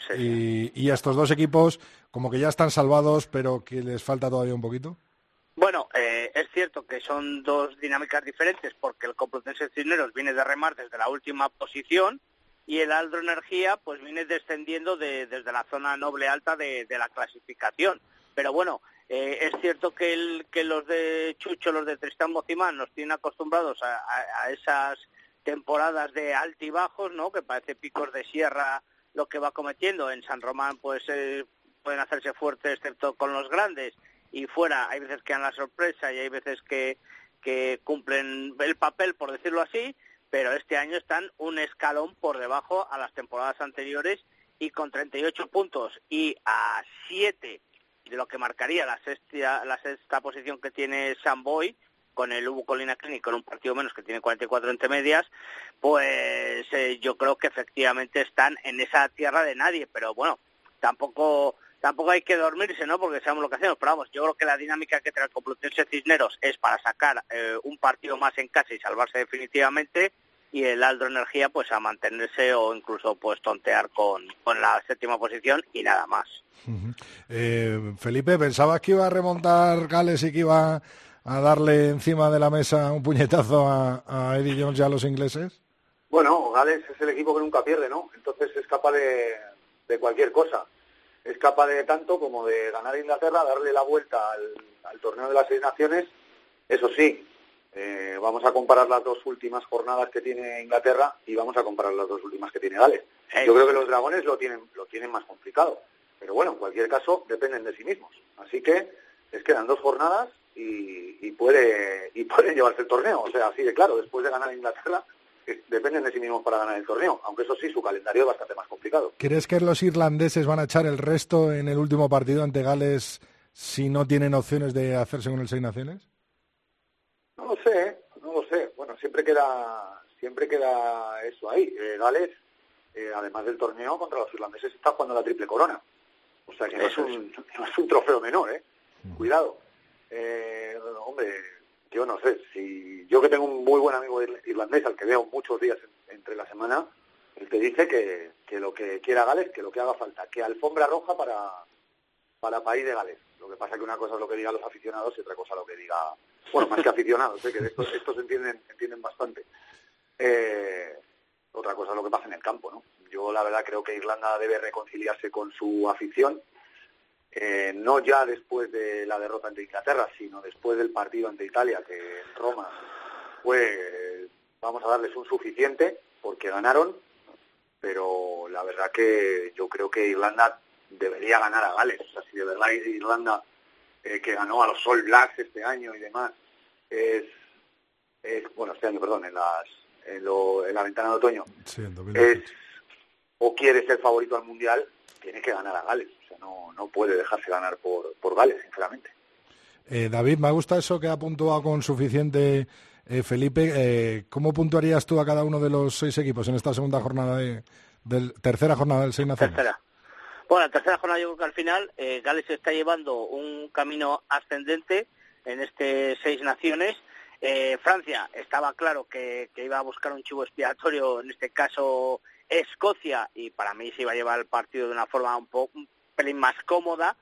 Sí, Y, y estos dos equipos como que ya están salvados, pero que les falta todavía un poquito. Bueno, eh, es cierto que son dos dinámicas diferentes porque el Complutense Cisneros viene de remar desde la última posición y el Aldro Energía pues viene descendiendo de- desde la zona noble alta de, la clasificación. Pero bueno, eh, es cierto que, el- que los de Chucho, los de Tristán Mocimán nos tienen acostumbrados a esas temporadas de altibajos, ¿no? Que parece picos de sierra lo que va cometiendo. En San Román pues eh, pueden hacerse fuertes excepto con los grandes y fuera hay veces que dan la sorpresa y hay veces que, que cumplen el papel, por decirlo así, pero este año están un escalón por debajo a las temporadas anteriores y con 38 puntos y a 7 de lo que marcaría la sexta, posición que tiene Samboy con el Ubu Colina Clinic con un partido menos que tiene 44 entre medias, pues eh, yo creo que efectivamente están en esa tierra de nadie, pero bueno, tampoco tampoco hay que dormirse, ¿no? Porque sabemos lo que hacemos, pero vamos, yo creo que la dinámica que trae el Complutense Cisneros es para sacar eh, un partido más en casa y salvarse definitivamente y el Aldro Energía pues a mantenerse o incluso pues tontear con, con la séptima posición y nada más. Eh, Felipe, ¿pensabas que iba a remontar Gales y que iba a darle encima de la mesa un puñetazo a, a Eddie Jones y a los ingleses? Bueno, Gales es el equipo que nunca pierde, ¿no? Entonces es capaz de, de cualquier cosa. Es capaz de tanto como de ganar Inglaterra, darle la vuelta al, al torneo de las seis naciones. Eso sí, eh, vamos a comparar las dos últimas jornadas que tiene Inglaterra y vamos a comparar las dos últimas que tiene Gales. Yo creo que los dragones lo tienen, lo tienen más complicado. Pero bueno, en cualquier caso, dependen de sí mismos. Así que les quedan dos jornadas y, y puede y pueden llevarse el torneo. O sea, así de claro, después de ganar Inglaterra, dependen de sí mismos para ganar el torneo. Aunque eso sí, su calendario es bastante más complicado. ¿Crees que los irlandeses van a echar el resto en el último partido ante Gales si no tienen opciones de hacerse con el Seis Naciones? No lo sé, ¿eh? siempre queda siempre queda eso ahí. Eh, Gales, eh, además del torneo contra los irlandeses, está jugando la triple corona. O sea que no es, un, no es un trofeo menor, ¿eh? Cuidado. Eh, hombre, yo no sé, si yo que tengo un muy buen amigo ir- irlandés al que veo muchos días en- entre la semana, él te dice que, que lo que quiera Gales, que lo que haga falta, que alfombra roja para, para país de Gales. Lo que pasa que una cosa es lo que digan los aficionados y otra cosa lo que diga, bueno, más que aficionados, ¿eh? que estos, estos entienden, entienden bastante. Eh, otra cosa es lo que pasa en el campo, ¿no? Yo la verdad creo que Irlanda debe reconciliarse con su afición, eh, no ya después de la derrota ante Inglaterra, sino después del partido ante Italia, que en Roma fue, vamos a darles un suficiente, porque ganaron, pero la verdad que yo creo que Irlanda debería ganar a Gales. O sea, si de verdad Irlanda, eh, que ganó a los All Blacks este año y demás, es, es bueno, este año, perdón, en, las, en, lo- en la ventana de otoño, Sí, es 2018. o quiere ser favorito al Mundial, tiene que ganar a Gales. Sea, no, no puede dejarse ganar por, por Gales, sinceramente. Eh, David, me gusta eso que ha puntuado con suficiente eh, Felipe. Eh, ¿Cómo puntuarías tú a cada uno de los seis equipos en esta segunda jornada de, del tercera jornada del Seis Naciones? Tercera. Bueno, la tercera jornada yo creo que al final eh, Gales está llevando un camino ascendente en este seis naciones. Eh, Francia estaba claro que, que iba a buscar un chivo expiatorio, en este caso Escocia, y para mí se iba a llevar el partido de una forma un, poco un pelín más cómoda.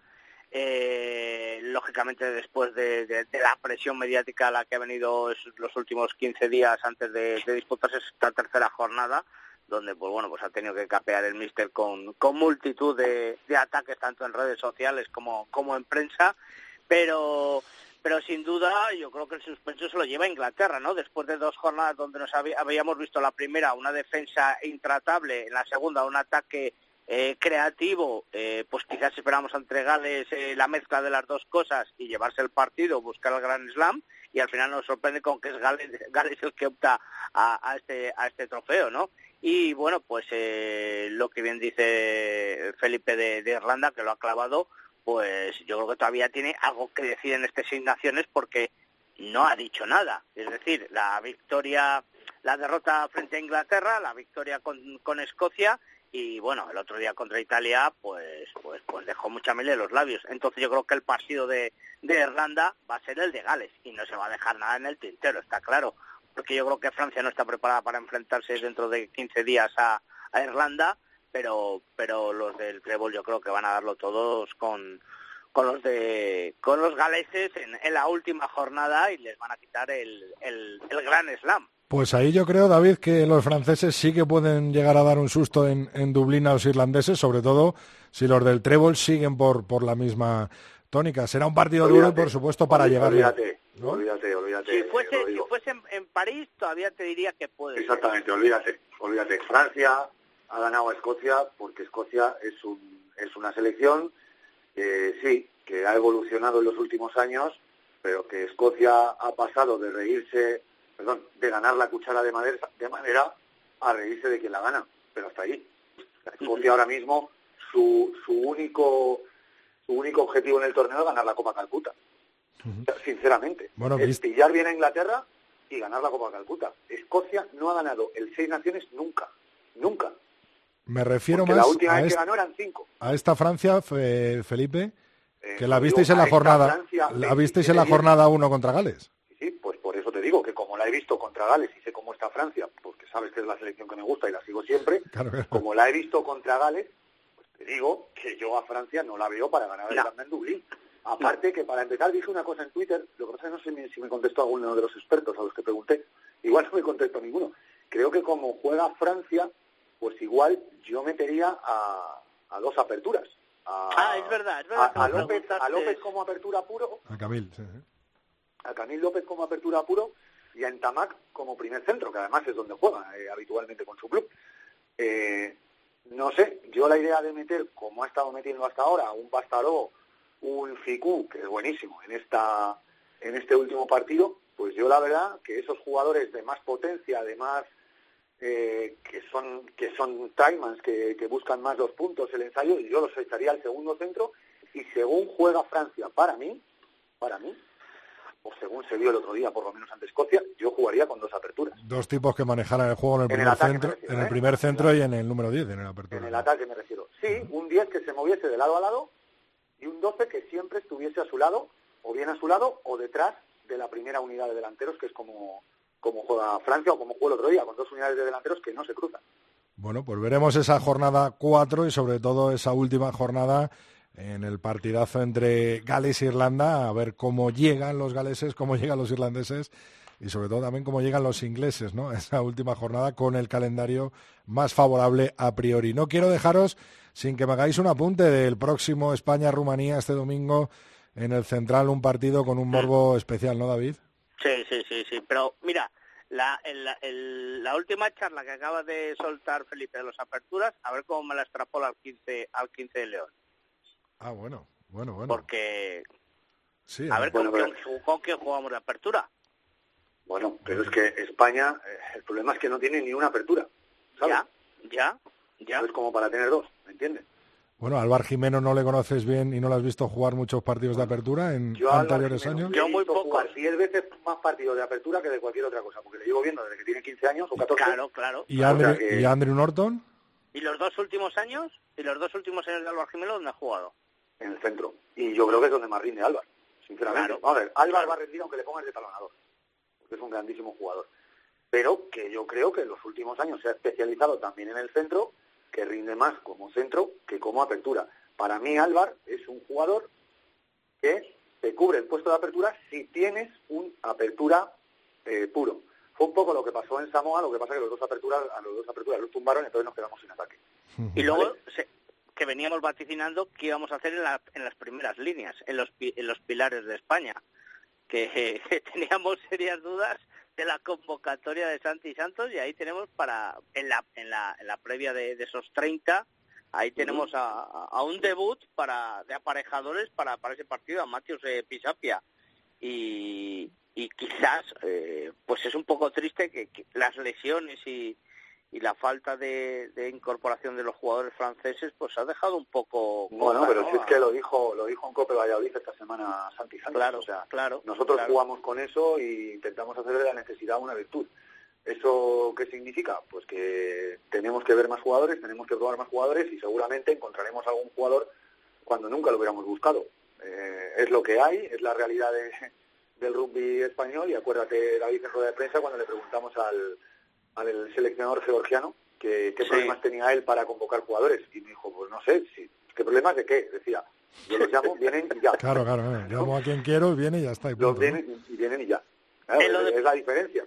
Eh, lógicamente después de, la presión mediática a la que ha venido los últimos 15 días antes de, disputarse esta tercera jornada, donde pues bueno pues ha tenido que capear el míster con, con multitud de, ataques tanto en redes sociales como, como en prensa, pero pero sin duda yo creo que el suspenso se lo lleva Inglaterra, ¿no? Después de dos jornadas donde nos habí- habíamos visto la primera una defensa intratable, en la segunda un ataque eh, creativo, eh, pues quizás esperamos entre Gales eh, la mezcla de las dos cosas y llevarse el partido, buscar el Grand Slam y al final nos sorprende con que es Gales, Gales el que opta a, a este a este trofeo, ¿no? Y bueno, pues eh, lo que bien dice Felipe de, Irlanda, que lo ha clavado, pues yo creo que todavía tiene algo que decir en este Seis Naciones porque no ha dicho nada. Es decir, la victoria, la derrota frente a Inglaterra, la victoria con, con Escocia y bueno, el otro día contra Italia, pues, pues, pues dejó mucha miel en los labios. Entonces yo creo que el partido de, de Irlanda va a ser el de Gales y no se va a dejar nada en el tintero, está claro. Porque yo creo que Francia no está preparada para enfrentarse dentro de 15 días a, a Irlanda, pero, pero los del Trébol yo creo que van a darlo todos con, con los de con los galeses en, en la última jornada y les van a quitar el, el gran slam. Pues ahí yo creo, David, que los franceses sí que pueden llegar a dar un susto en, en Dublín a los irlandeses, sobre todo si los del Trébol siguen por, por la misma tónica. Será un partido duro, Olvídate, por supuesto, para olví- llegar. Olvídate, ¿no? olvídate, olvídate. Si fuese, si fuese en, en París todavía te diría que puede. Exactamente, olvídate, olvídate. Francia ha ganado a Escocia porque Escocia es un es una selección que sí, que ha evolucionado en los últimos años, pero que Escocia ha pasado de reírse, perdón, de ganar la cuchara de madera, de madera a reírse de quien la gana, pero hasta ahí. Escocia ahora mismo su su único su único objetivo en el torneo es ganar la Copa Calcuta. Sinceramente, Bueno, es viste- pillar bien a Inglaterra y ganar la Copa Calcuta. Escocia no ha ganado el Seis Naciones nunca, nunca. Me refiero Porque más la última a, vez que ganó eran cinco. a esta Francia, Fe- Felipe, Eh, que la visteis en la jornada, Francia, la visteis en 27-10. la jornada 1 contra Gales. Sí, sí, pues por eso te digo que como la he visto contra Gales y sé cómo está Francia, porque sabes que es la selección que me gusta y la sigo siempre, Claro, claro. como la he visto contra Gales, pues te digo que yo a Francia no la veo para ganar el No. Gran en Dublín. Aparte que para empezar dije una cosa en Twitter, lo que pasa es que no sé si me contestó alguno de los expertos a los que pregunté, igual no me contestó ninguno. Creo que como juega Francia, pues igual yo metería a, a dos aperturas. A, Ah, es verdad, es verdad A, López, a López como apertura puro, A Camil, sí, sí. A Camil López como apertura puro y a Entamac como primer centro, que además es donde juega eh, habitualmente con su club. Eh, no sé, yo la idea de meter, como ha estado metiendo hasta ahora, un Bastaró, un Ficú, que es buenísimo en esta en este último partido, pues yo la verdad que esos jugadores de más potencia, de más eh, que son que son timans, que, que buscan más los puntos, el ensayo, yo los echaría al segundo centro y según juega Francia, para mí, para mí, o según se vio el otro día, por lo menos ante Escocia, yo jugaría con dos aperturas. Dos tipos que manejaran el juego en el En el primer centro, refiero, en el ¿eh? primer centro y en el número 10, en el apertura. En el ataque me refiero. Sí, un 10 que se moviese de lado a lado y un 12 que siempre estuviese a su lado, o bien a su lado, o detrás de la primera unidad de delanteros, que es como, como juega Francia o como juega el otro día, con dos unidades de delanteros que no se cruzan. Bueno, pues veremos esa jornada 4 y sobre todo esa última jornada en el partidazo entre Gales e Irlanda, a ver cómo llegan los galeses, cómo llegan los irlandeses y sobre todo también cómo llegan los ingleses, ¿no? Esa última jornada con el calendario más favorable a priori. No quiero dejaros sin que me hagáis un apunte del próximo España-Rumanía este domingo en el Central, un partido con un morbo especial, ¿no, David? Sí, sí, sí, sí. Pero mira, la, el- el- la última charla que acaba de soltar Felipe de las aperturas, a ver cómo me la extrapola al 15, al 15 de León. Ah, bueno, bueno, bueno. Porque, Sí, a ver Bueno, con, pero- quién, con quién jugamos de apertura. Bueno, pero es que España, eh, el problema es que no tiene ni una apertura, ¿sabes? Ya, ya, ya. No es como para tener dos, ¿me entiendes? Bueno, Álvar Jimeno no le conoces bien y no lo has visto jugar muchos partidos de apertura en Yo Álvaro anteriores Jimeno años. Yo muy jugar diez veces más partidos de apertura que de cualquier otra cosa, porque le llevo viendo desde que tiene 15 años o 14 Claro, claro. ¿Y, o sea Andrew, que- ¿Y Andrew Norton? ¿Y los dos últimos años? ¿Y los dos últimos años de Álvaro Jiménez dónde ha jugado? En el centro. Y yo creo que es donde más rinde Álvaro, sinceramente. Claro. Vamos a ver, Álvaro Claro. va a rendir aunque le pongas de talonador, porque es un grandísimo jugador. Pero que yo creo que en los últimos años se ha especializado también en el centro, que rinde más como centro que como apertura. Para mí Álvaro es un jugador que te cubre el puesto de apertura si tienes un apertura eh, puro. Fue un poco lo que pasó en Samoa, lo que pasa que los dos aperturas, a los dos aperturas los tumbaron y entonces nos quedamos sin ataque. Y luego se- que veníamos vaticinando qué íbamos a hacer en, la- en las primeras líneas, en los, en los pilares de España, que, que teníamos serias dudas de la convocatoria de Santi Santos y ahí tenemos para, en la, en la, en la previa de, de esos 30, ahí tenemos a, a- un debut para de aparejadores para, para ese partido, a Matius eh, Pisapia. Y, y quizás, eh, pues es un poco triste que, que las lesiones y, y la falta de, de incorporación de los jugadores franceses pues ha dejado un poco Bueno, pero si es que lo dijo lo dijo en Cope Valladolid esta semana Santi Santos. claro o sea, claro nosotros claro. jugamos con eso e intentamos hacer de la necesidad una virtud. ¿Eso qué significa? Pues que tenemos que ver más jugadores, tenemos que probar más jugadores y seguramente encontraremos algún jugador cuando nunca lo hubiéramos buscado. Eh, es lo que hay, es la realidad de- del rugby español y acuérdate, David, en rueda de prensa cuando le preguntamos al, al seleccionador georgiano que, qué Sí. problemas tenía él para convocar jugadores y me dijo, pues no sé, si, ¿qué problemas de qué? Decía, yo los llamo, vienen y ya. Claro, claro, claro. Llamo a quien quiero, viene y ya está. y Los punto, ¿no? vienen y vienen y ya. Claro, de- Es la diferencia.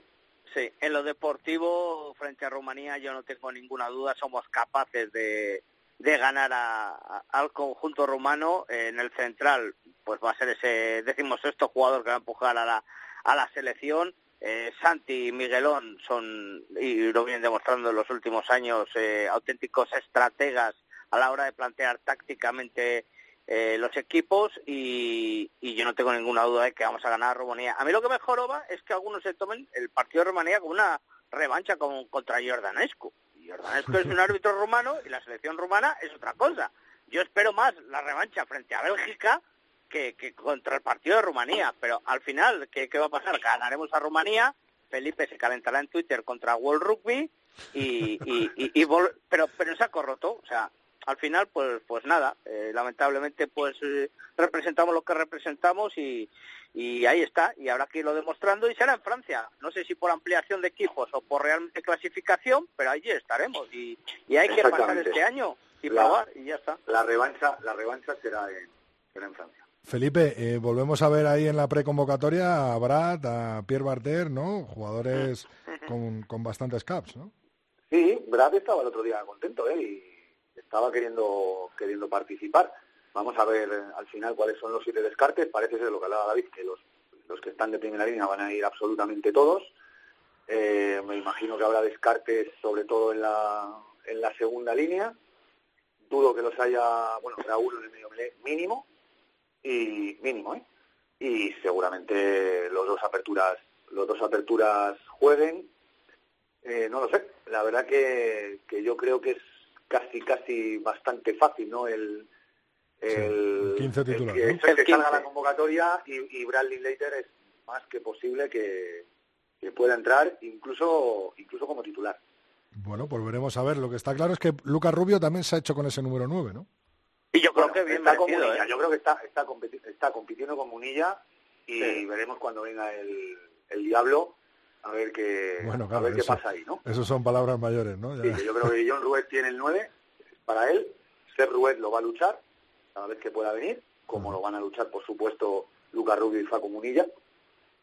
Sí, en lo deportivo, frente a Rumanía, yo no tengo ninguna duda, somos capaces de, de ganar a- a- al conjunto rumano. En el central, pues va a ser ese decimosexto jugador que va a empujar a la, a la selección. Eh, Santi y Miguelón son, y lo vienen demostrando en los últimos años, eh, auténticos estrategas a la hora de plantear tácticamente eh, los equipos y, y yo no tengo ninguna duda de que vamos a ganar a Rumanía. A mí lo que me joroba es que algunos se tomen el partido de Rumanía como una revancha con, contra Jordanescu. Jordanescu es un árbitro rumano y la selección rumana es otra cosa. Yo espero más la revancha frente a Bélgica que, que contra el partido de Rumanía. Pero al final, ¿qué, qué va a pasar? Ganaremos a Rumanía, Felipe se calentará en Twitter contra World Rugby y, y, y- y vol- pero pero en saco roto o sea al final pues pues nada eh, lamentablemente pues eh, representamos lo que representamos y y ahí está y habrá que irlo demostrando y será en Francia no sé si por ampliación de equipos o por realmente clasificación pero allí estaremos y, y hay que pasar este año y La- probar y ya está La revancha, la revancha será en, será en Francia. Felipe, eh, volvemos a ver ahí en la preconvocatoria a Brad, a Pierre Barter, ¿no? Jugadores con, con bastantes caps, ¿no? Sí, Brad estaba el otro día contento ¿eh? y estaba queriendo queriendo participar. Vamos a ver eh, al final cuáles son los siete descartes. Parece ser lo que hablaba David, que los, los que están de primera línea van a ir absolutamente todos. Eh, me imagino que habrá descartes sobre todo en la, en la segunda línea. Dudo que los haya, bueno, habrá uno en el medio mínimo y mínimo, ¿eh? Y seguramente los dos aperturas, los dos aperturas jueguen. Eh, no lo sé. La verdad que, que yo creo que es casi casi bastante fácil, ¿no? El, el, el 15 el titular, que, ¿no? el que El salga 15. la convocatoria y, y Bradley Later es más que posible que, que pueda entrar incluso incluso como titular. Bueno, pues veremos a ver. Lo que está claro es que Lucas Rubio también se ha hecho con ese número 9, ¿no? Y yo creo Bueno, que bien está con merecido, ¿eh? yo creo que está está, competi- está compitiendo con Munilla y Sí. veremos cuando venga el, el diablo a ver qué Bueno, a claro, ver qué eso- pasa ahí, ¿no? Eso son palabras mayores, ¿no? Ya- Sí, que yo creo que John Ruiz tiene el 9 para él. Ser Ruiz lo va a luchar cada vez que pueda venir, como lo van a luchar, por supuesto, Lucas Rubio y Facu Munilla.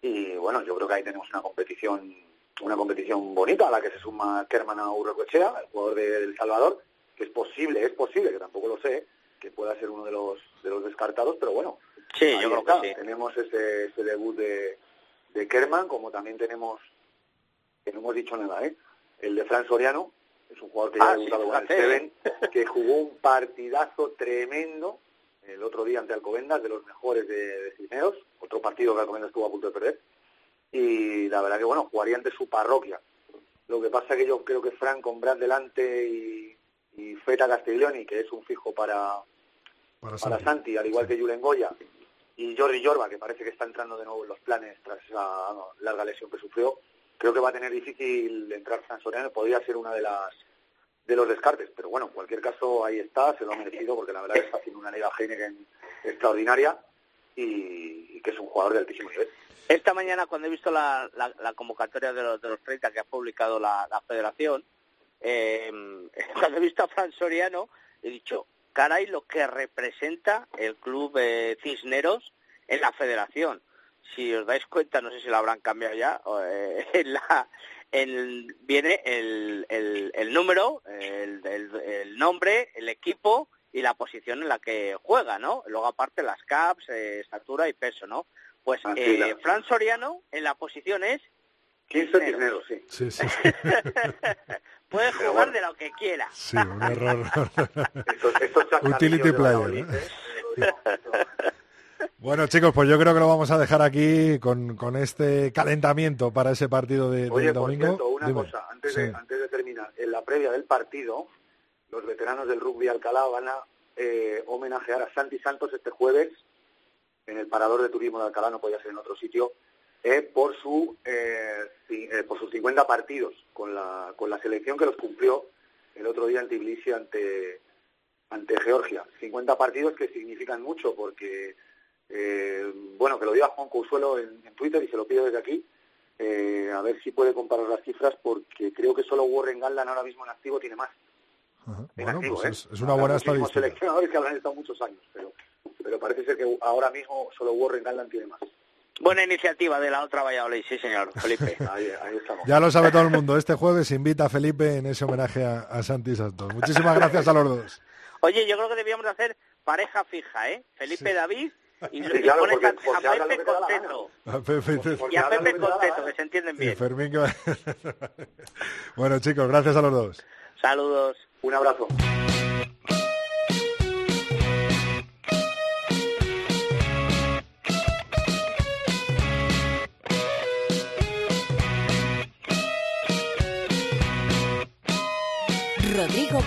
Y bueno, yo creo que ahí tenemos una competición una competición bonita a la que se suma Kerman Urrecoechea, el jugador de El Salvador, que es posible, es posible, que tampoco lo sé, que pueda ser uno de los de los descartados, pero bueno, Sí, yo creo está. que sí. Tenemos ese, ese debut de, de Kerman, como también tenemos, que no hemos dicho nada, ¿eh? el de Fran Soriano, es un jugador que ya Ah, ha sí, debutado con el. Seven, que jugó un partidazo tremendo el otro día ante Alcobendas, de los mejores de, de Cisneros, otro partido que Alcobendas estuvo a punto de perder, y la verdad que bueno, jugaría ante su parroquia. Lo que pasa que yo creo que Fran con Brad delante y, y Feta Castiglioni, que es un fijo para, para para Santi. Santi, al igual que Julen Goya, y Jordi Jorba, que parece que está entrando de nuevo en los planes tras esa larga lesión que sufrió, creo que va a tener difícil entrar Fran Soriano, podría ser una de las de los descartes, pero bueno, en cualquier caso ahí está, se lo ha merecido porque la verdad es que está haciendo una liga Heineken extraordinaria y, y que es un jugador de altísimo nivel. Esta mañana, cuando he visto la, la- la convocatoria de los, de los 30 que ha publicado la, la federación, eh, cuando he visto a Fran Soriano, he dicho, caray, lo que representa el club eh, Cisneros en la federación. Si os dais cuenta, no sé si lo habrán cambiado ya, eh, en la, en- viene el, el, el número, el, el- nombre, el equipo y la posición en la que juega, ¿no? Luego aparte las caps, eh, estatura y peso, ¿no? Pues. Fran Soriano en la posición es 15 Cisneros, sí. Sí, sí, sí. puede Pero jugar bueno. de lo que quiera. Sí, un error. Estos, estos chascarrillos Utility player, ¿eh? ¿eh? bueno, chicos, pues yo creo que lo vamos a dejar aquí con, con este calentamiento para ese partido de, Oye, del por domingo. cierto, una Dime. cosa, antes, Sí. de, antes de terminar, en la previa del partido, los veteranos del rugby Alcalá van a eh, homenajear a Santi Santos este jueves en el parador de turismo de Alcalá, no podía ser en otro sitio, eh, por su eh, eh, por sus 50 partidos con la, con la selección que los cumplió el otro día en Tbilisi ante, ante Georgia. 50 partidos que significan mucho porque, eh, bueno, que lo diga Juan Cousuelo en, en Twitter y se lo pido desde aquí, eh, a ver si puede comparar las cifras porque creo que solo Warren Gatland ahora mismo en activo tiene más. Ajá. En Bueno, activo, pues ¿eh? es, es una buena estadística. seleccionadores que habrán estado muchos años, pero, pero parece ser que ahora mismo solo Warren Gatland tiene más. Buena iniciativa de la otra Valladolid, sí señor, Felipe. Ahí, ahí estamos. Ya lo sabe todo el mundo. Este jueves invita a Felipe en ese homenaje a, a Santi Santos. Muchísimas gracias a los dos. Oye, yo creo que debíamos de hacer pareja fija, ¿eh? Felipe Sí. David y, Sí, y claro, pones porque- a, a Pepe Conteto. A Pepe y- Porque Y a Pepe Conteto, que se entienden y bien. Fermín. que va- bueno, chicos, gracias a los dos. Saludos. Un abrazo.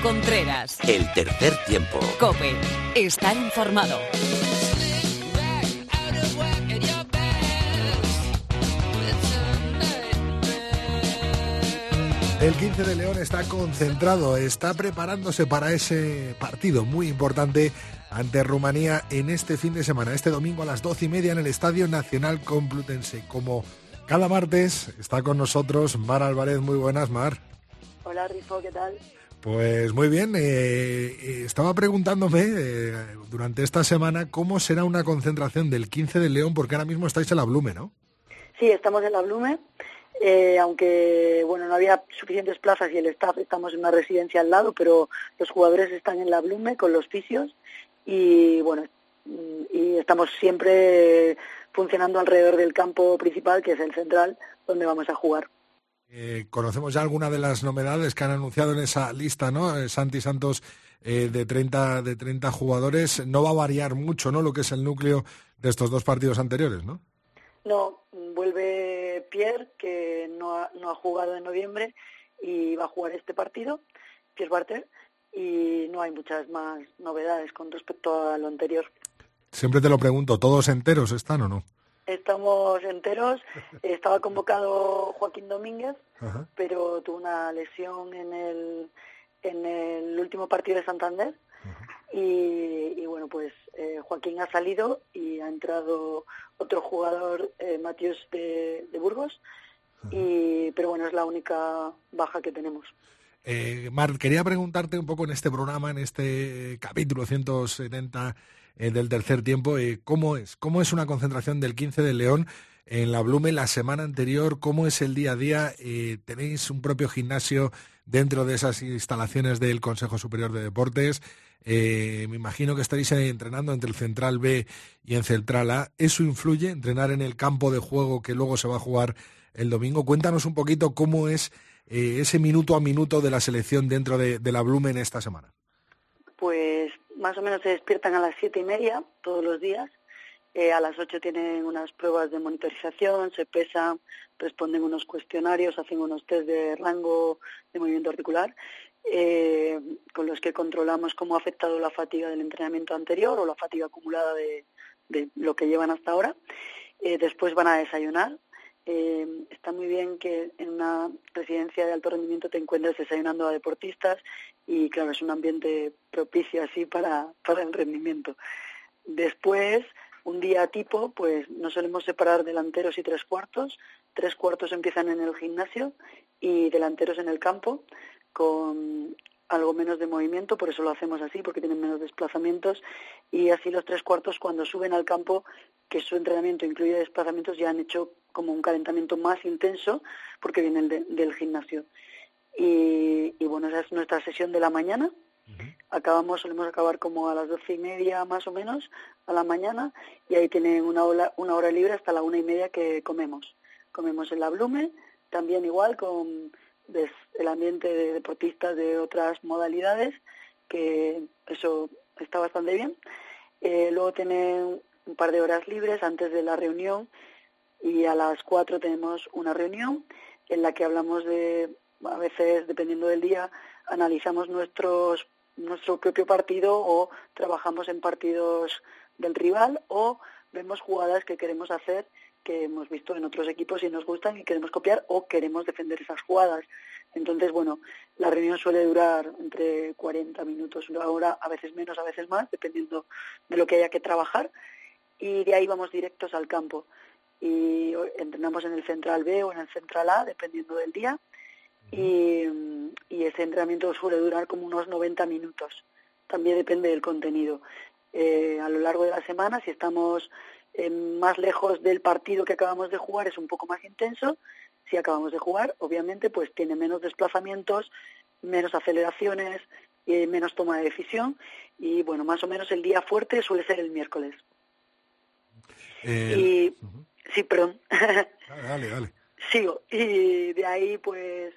Contreras. El tercer tiempo. Cope. Estar informado. El 15 de León está concentrado, está preparándose para ese partido muy importante ante Rumanía en este fin de semana, este domingo a las doce y media en el Estadio Nacional Complutense. Como cada martes está con nosotros Mar Álvarez. Muy buenas, Mar. Hola Rifo, ¿qué tal? Pues muy bien, eh, eh, estaba preguntándome eh, durante esta semana cómo será una concentración del 15 de León, porque ahora mismo estáis en la Blume, ¿no? Sí, estamos en la Blume, eh, aunque bueno no había suficientes plazas y el staff estamos en una residencia al lado, pero los jugadores están en la Blume con los fisios y bueno y estamos siempre funcionando alrededor del campo principal, que es el central, donde vamos a jugar. Eh, conocemos ya alguna de las novedades que han anunciado en esa lista, ¿no? Eh, Santi Santos eh, de 30 de 30 jugadores. No va a variar mucho, ¿no? Lo que es el núcleo de estos dos partidos anteriores, ¿no? No, vuelve Pierre, que no ha, no ha jugado en noviembre y va a jugar este partido, Pierre Barter, y no hay muchas más novedades con respecto a lo anterior. Siempre te lo pregunto, ¿todos enteros están o no? Estamos enteros. Estaba convocado Joaquín Domínguez, Ajá. pero tuvo una lesión en el, en el último partido de Santander. Y, y bueno, pues eh, Joaquín ha salido y ha entrado otro jugador, eh, Matius de, de Burgos. Y, pero bueno, es la única baja que tenemos. Eh, Mar, quería preguntarte un poco en este programa, en este capítulo 170 eh, del tercer tiempo, eh, ¿cómo es? ¿Cómo es una concentración del 15 del León en la Blume la semana anterior? ¿Cómo es el día a día? Eh, ¿Tenéis un propio gimnasio dentro de esas instalaciones del Consejo Superior de Deportes? Me imagino que estaréis entrenando entre el Central B y en Central A. ¿Eso influye, entrenar en el campo de juego que luego se va a jugar el domingo? Cuéntanos un poquito cómo es ese minuto a minuto de la selección dentro de, de la Blume en esta semana. Pues más o menos se despiertan a las siete y media todos los días. Eh, a las ocho tienen unas pruebas de monitorización, se pesan, responden unos cuestionarios, hacen unos test de rango de movimiento articular, eh, con los que controlamos cómo ha afectado la fatiga del entrenamiento anterior o la fatiga acumulada de, de lo que llevan hasta ahora. Eh, después van a desayunar. Eh, está muy bien que en una residencia de alto rendimiento te encuentres desayunando a deportistas y claro, es un ambiente propicio así para, para el rendimiento. Después, un día tipo, pues nos solemos separar delanteros y tres cuartos. Tres cuartos empiezan en el gimnasio y delanteros en el campo con algo menos de movimiento, por eso lo hacemos así, porque tienen menos desplazamientos, y así los tres cuartos cuando suben al campo, que su entrenamiento incluye desplazamientos, ya han hecho como un calentamiento más intenso, porque vienen de- del gimnasio. Y, y bueno, esa es nuestra sesión de la mañana. Acabamos, solemos acabar como a las doce y media más o menos a la mañana, y ahí tienen una hora, una hora libre hasta la una y media que comemos. Comemos en la Blume, también igual con des- el ambiente de deportistas de otras modalidades, que eso está bastante bien. Eh, luego tienen un par de horas libres antes de la reunión y a las cuatro tenemos una reunión en la que hablamos de, a veces dependiendo del día, analizamos nuestros nuestro propio partido o trabajamos en partidos del rival o vemos jugadas que queremos hacer que hemos visto en otros equipos y nos gustan y queremos copiar o queremos defender esas jugadas. Entonces, bueno, la reunión suele durar entre 40 minutos, una hora, a veces menos, a veces más, dependiendo de lo que haya que trabajar. Y de ahí vamos directos al campo. Y entrenamos en el Central B o en el Central A, dependiendo del día. Y, y ese entrenamiento suele durar como unos 90 minutos. También depende del contenido. Eh, a lo largo de la semana, si estamos eh, más lejos del partido que acabamos de jugar, es un poco más intenso. Si acabamos de jugar, obviamente, pues tiene menos desplazamientos, menos aceleraciones, eh, menos toma de decisión. Y bueno, más o menos el día fuerte suele ser el miércoles. Y sí, perdón. Dale, dale. Sigo. Y de ahí, pues,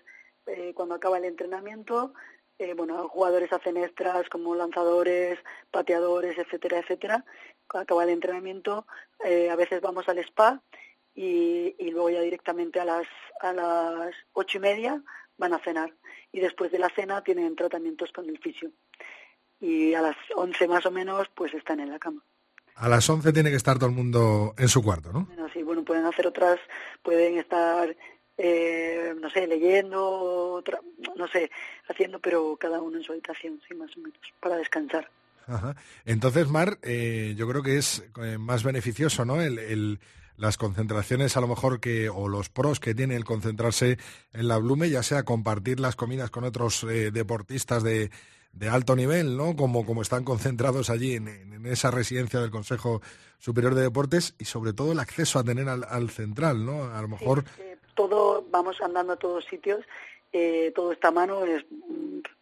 eh, cuando acaba el entrenamiento, eh, bueno, jugadores hacen extras como lanzadores, pateadores, etcétera, etcétera. Cuando acaba el entrenamiento, eh, a veces vamos al spa y, y luego ya directamente a las, a las ocho y media van a cenar. Y después de la cena tienen tratamientos con el fisio. Y a las once más o menos, pues están en la cama. A las 11 tiene que estar todo el mundo en su cuarto, ¿no? Bueno, sí, bueno, pueden hacer otras, pueden estar, eh, no sé, leyendo, no sé, haciendo, pero cada uno en su habitación, sí, más o menos, para descansar. Ajá. Entonces, Mar, eh, yo creo que es eh, más beneficioso, ¿no? El, el- las concentraciones, a lo mejor que, o los pros que tiene el concentrarse en la Blume, ya sea compartir las comidas con otros eh, deportistas de, de alto nivel, ¿no? Como, como están concentrados allí en, en esa residencia del Consejo Superior de Deportes y sobre todo el acceso a tener al, al central, ¿no? A lo mejor todo, vamos andando a todos sitios, eh, todo está mano, es,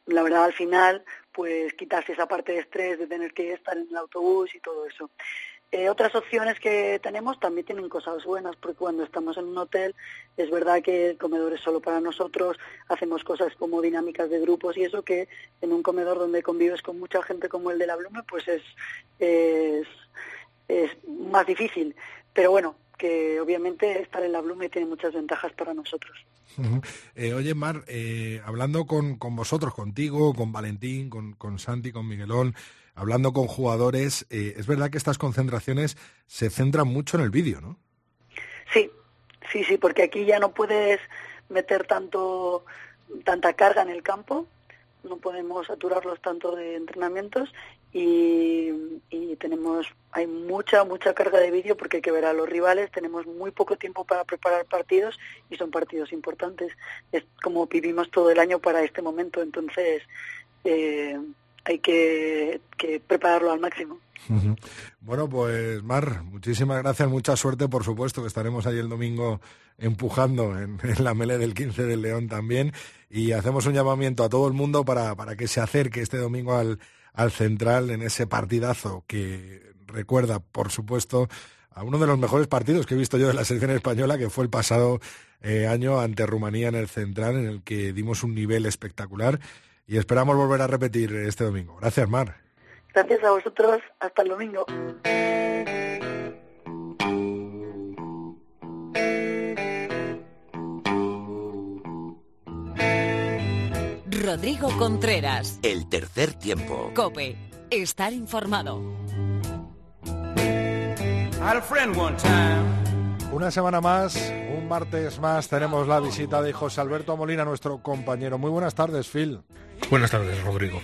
la verdad al final, pues quitarse esa parte de estrés de tener que estar en el autobús y todo eso. Eh, otras opciones que tenemos también tienen cosas buenas, porque cuando estamos en un hotel es verdad que el comedor es solo para nosotros, hacemos cosas como dinámicas de grupos y eso que en un comedor donde convives con mucha gente como el de la Blume, pues es, es, es más difícil. Pero bueno, que obviamente estar en la Blume tiene muchas ventajas para nosotros. Eh, oye, Mar, eh, hablando con, con vosotros, contigo, con Valentín, con, con Santi, con Miguelón, hablando con jugadores, eh, es verdad que estas concentraciones se centran mucho en el vídeo, ¿no? Sí, sí, sí, porque aquí ya no puedes meter tanto tanta carga en el campo, no podemos saturarlos tanto de entrenamientos y, y tenemos hay mucha mucha carga de vídeo porque hay que ver a los rivales, tenemos muy poco tiempo para preparar partidos y son partidos importantes. Es como vivimos todo el año para este momento, entonces eh, hay que, que prepararlo al máximo. Bueno, pues Mar, muchísimas gracias, mucha suerte, por supuesto, que estaremos ahí el domingo empujando en, la mele del 15 del León también y hacemos un llamamiento a todo el mundo para, para que se acerque este domingo al, al Central en ese partidazo que recuerda, por supuesto, a uno de los mejores partidos que he visto yo de la selección española, que fue el pasado eh, año ante Rumanía en el Central, en el que dimos un nivel espectacular y esperamos volver a repetir este domingo. Gracias, Mar. Gracias a vosotros, hasta el domingo. Rodrigo Contreras. El tercer tiempo. Cope. Estar informado. Una semana más, un martes más, tenemos la visita de José Alberto Molina, nuestro compañero. Muy buenas tardes, Phil. Buenas tardes, Rodrigo.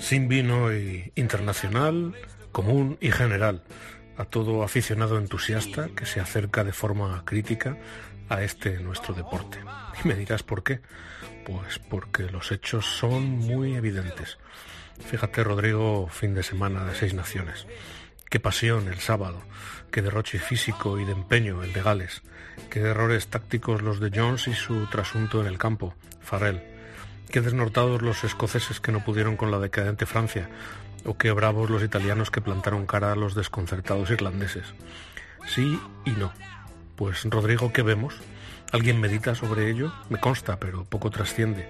Sin vino y internacional, común y general, a todo aficionado entusiasta que se acerca de forma crítica a este nuestro deporte. Y me dirás por qué. Pues porque los hechos son muy evidentes. Fíjate, Rodrigo, fin de semana de seis naciones. Qué pasión el sábado, qué derroche físico y de empeño el de Gales, qué errores tácticos los de Jones y su trasunto en el campo, Farrell, qué desnortados los escoceses que no pudieron con la decadente Francia, o qué bravos los italianos que plantaron cara a los desconcertados irlandeses. Sí y no. Pues Rodrigo, ¿qué vemos? ¿Alguien medita sobre ello? Me consta, pero poco trasciende.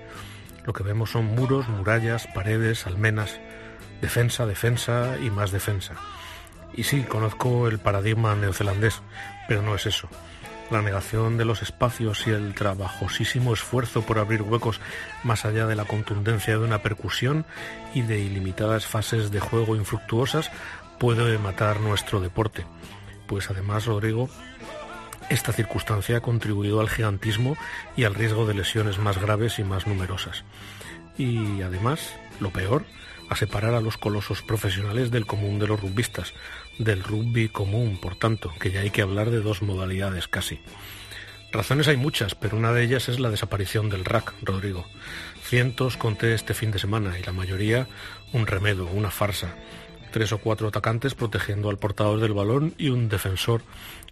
Lo que vemos son muros, murallas, paredes, almenas, defensa, defensa y más defensa. Y sí, conozco el paradigma neozelandés, pero no es eso. La negación de los espacios y el trabajosísimo esfuerzo por abrir huecos más allá de la contundencia de una percusión y de ilimitadas fases de juego infructuosas puede matar nuestro deporte. Pues además, Rodrigo, esta circunstancia ha contribuido al gigantismo y al riesgo de lesiones más graves y más numerosas. Y además, lo peor, a separar a los colosos profesionales del común de los rugbistas, del rugby común, por tanto, que ya hay que hablar de dos modalidades casi. Razones hay muchas, pero una de ellas es la desaparición del rack, Rodrigo. Cientos conté este fin de semana y la mayoría un remedo, una farsa. Tres o cuatro atacantes protegiendo al portador del balón y un defensor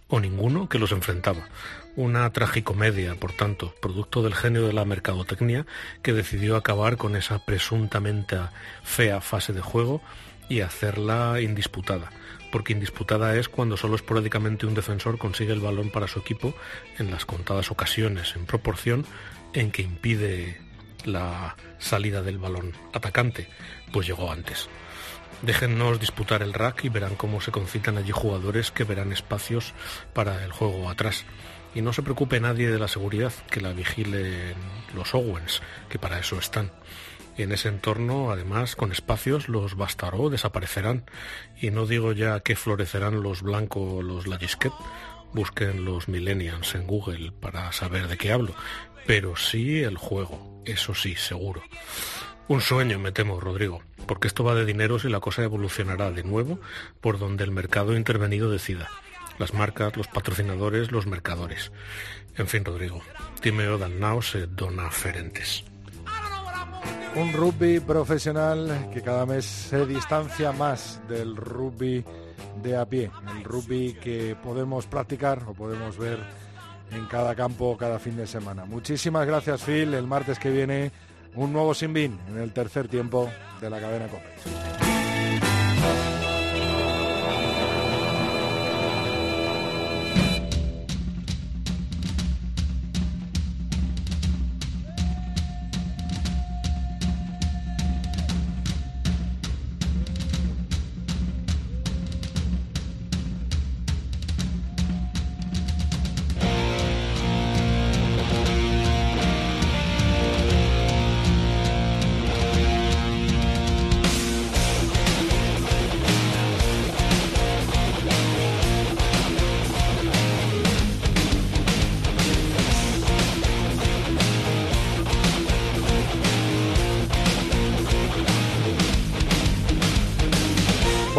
o ninguno que los enfrentaba. Una tragicomedia, por tanto, producto del genio de la mercadotecnia que decidió acabar con esa presuntamente fea fase de juego y hacerla indisputada, porque indisputada es cuando solo esporádicamente un defensor consigue el balón para su equipo en las contadas ocasiones, en proporción en que impide la salida del balón atacante, pues llegó antes. Déjennos disputar el rack y verán cómo se concitan allí jugadores que verán espacios para el juego atrás. Y no se preocupe nadie de la seguridad, que la vigilen los Owens, que para eso están. En ese entorno, además, con espacios, los Bastaró desaparecerán. Y no digo ya que florecerán los Blanco o los Lagisquet. Busquen los Millennials en Google para saber de qué hablo. Pero sí el juego, eso sí, seguro. Un sueño, me temo, Rodrigo, porque esto va de dineros y la cosa evolucionará de nuevo por donde el mercado intervenido decida. Las marcas, los patrocinadores, los mercadores. En fin, Rodrigo, timeo dan naos e dona ferentes. Un rugby profesional que cada mes se distancia más del rugby de a pie, el rugby que podemos practicar o podemos ver en cada campo cada fin de semana. Muchísimas gracias, Phil. El martes que viene un nuevo Sinbin en el tercer tiempo de la cadena COPE.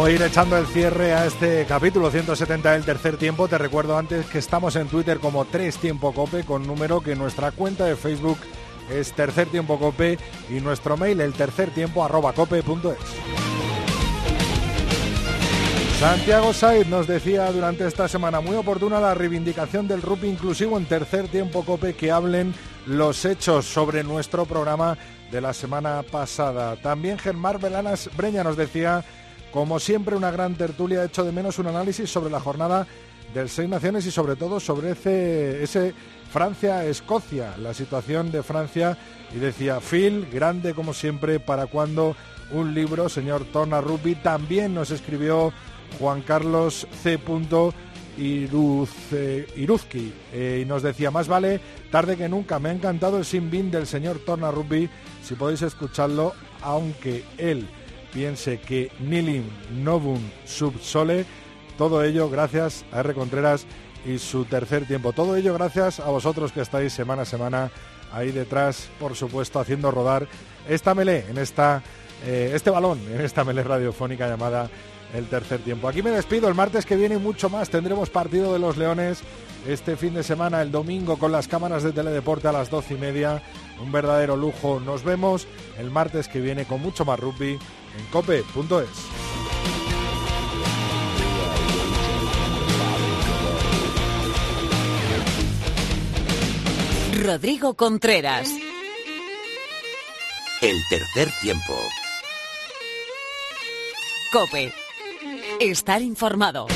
Voy a ir echando el cierre a este capítulo 170 del tercer tiempo. Te recuerdo antes que estamos en Twitter como Tres Tiempo Cope con número que nuestra cuenta de Facebook es Tercer Tiempo Cope y nuestro mail el tercer tiempo arroba cope.es. Santiago Saiz nos decía durante esta semana muy oportuna la reivindicación del rugby inclusivo en tercer tiempo cope que hablen los hechos sobre nuestro programa de la semana pasada. También Germán Belanas Breña nos decía, como siempre, una gran tertulia, hecho de menos un análisis sobre la jornada del Seis Naciones y sobre todo sobre ese, Francia-Escocia, la situación de Francia. Y decía, Phil, grande como siempre, para cuando un libro, señor Torna Rugby, también nos escribió Juan Carlos C. Iruz, eh, Iruzki eh, y nos decía más vale tarde que nunca me ha encantado el sin bin del señor Torna Rugby si podéis escucharlo aunque él piense que Nilim Novum Sub Sole todo ello gracias a R. Contreras y su tercer tiempo todo ello gracias a vosotros que estáis semana a semana ahí detrás por supuesto haciendo rodar esta melé en esta eh, este balón en esta melé radiofónica llamada el tercer tiempo. Aquí me despido, el martes que viene mucho más. Tendremos partido de los Leones este fin de semana, el domingo, con las cámaras de Teledeporte a las doce y media. Un verdadero lujo. Nos vemos el martes que viene con mucho más rugby en cope.es. Rodrigo Contreras. El tercer tiempo. Cope. Estar informado.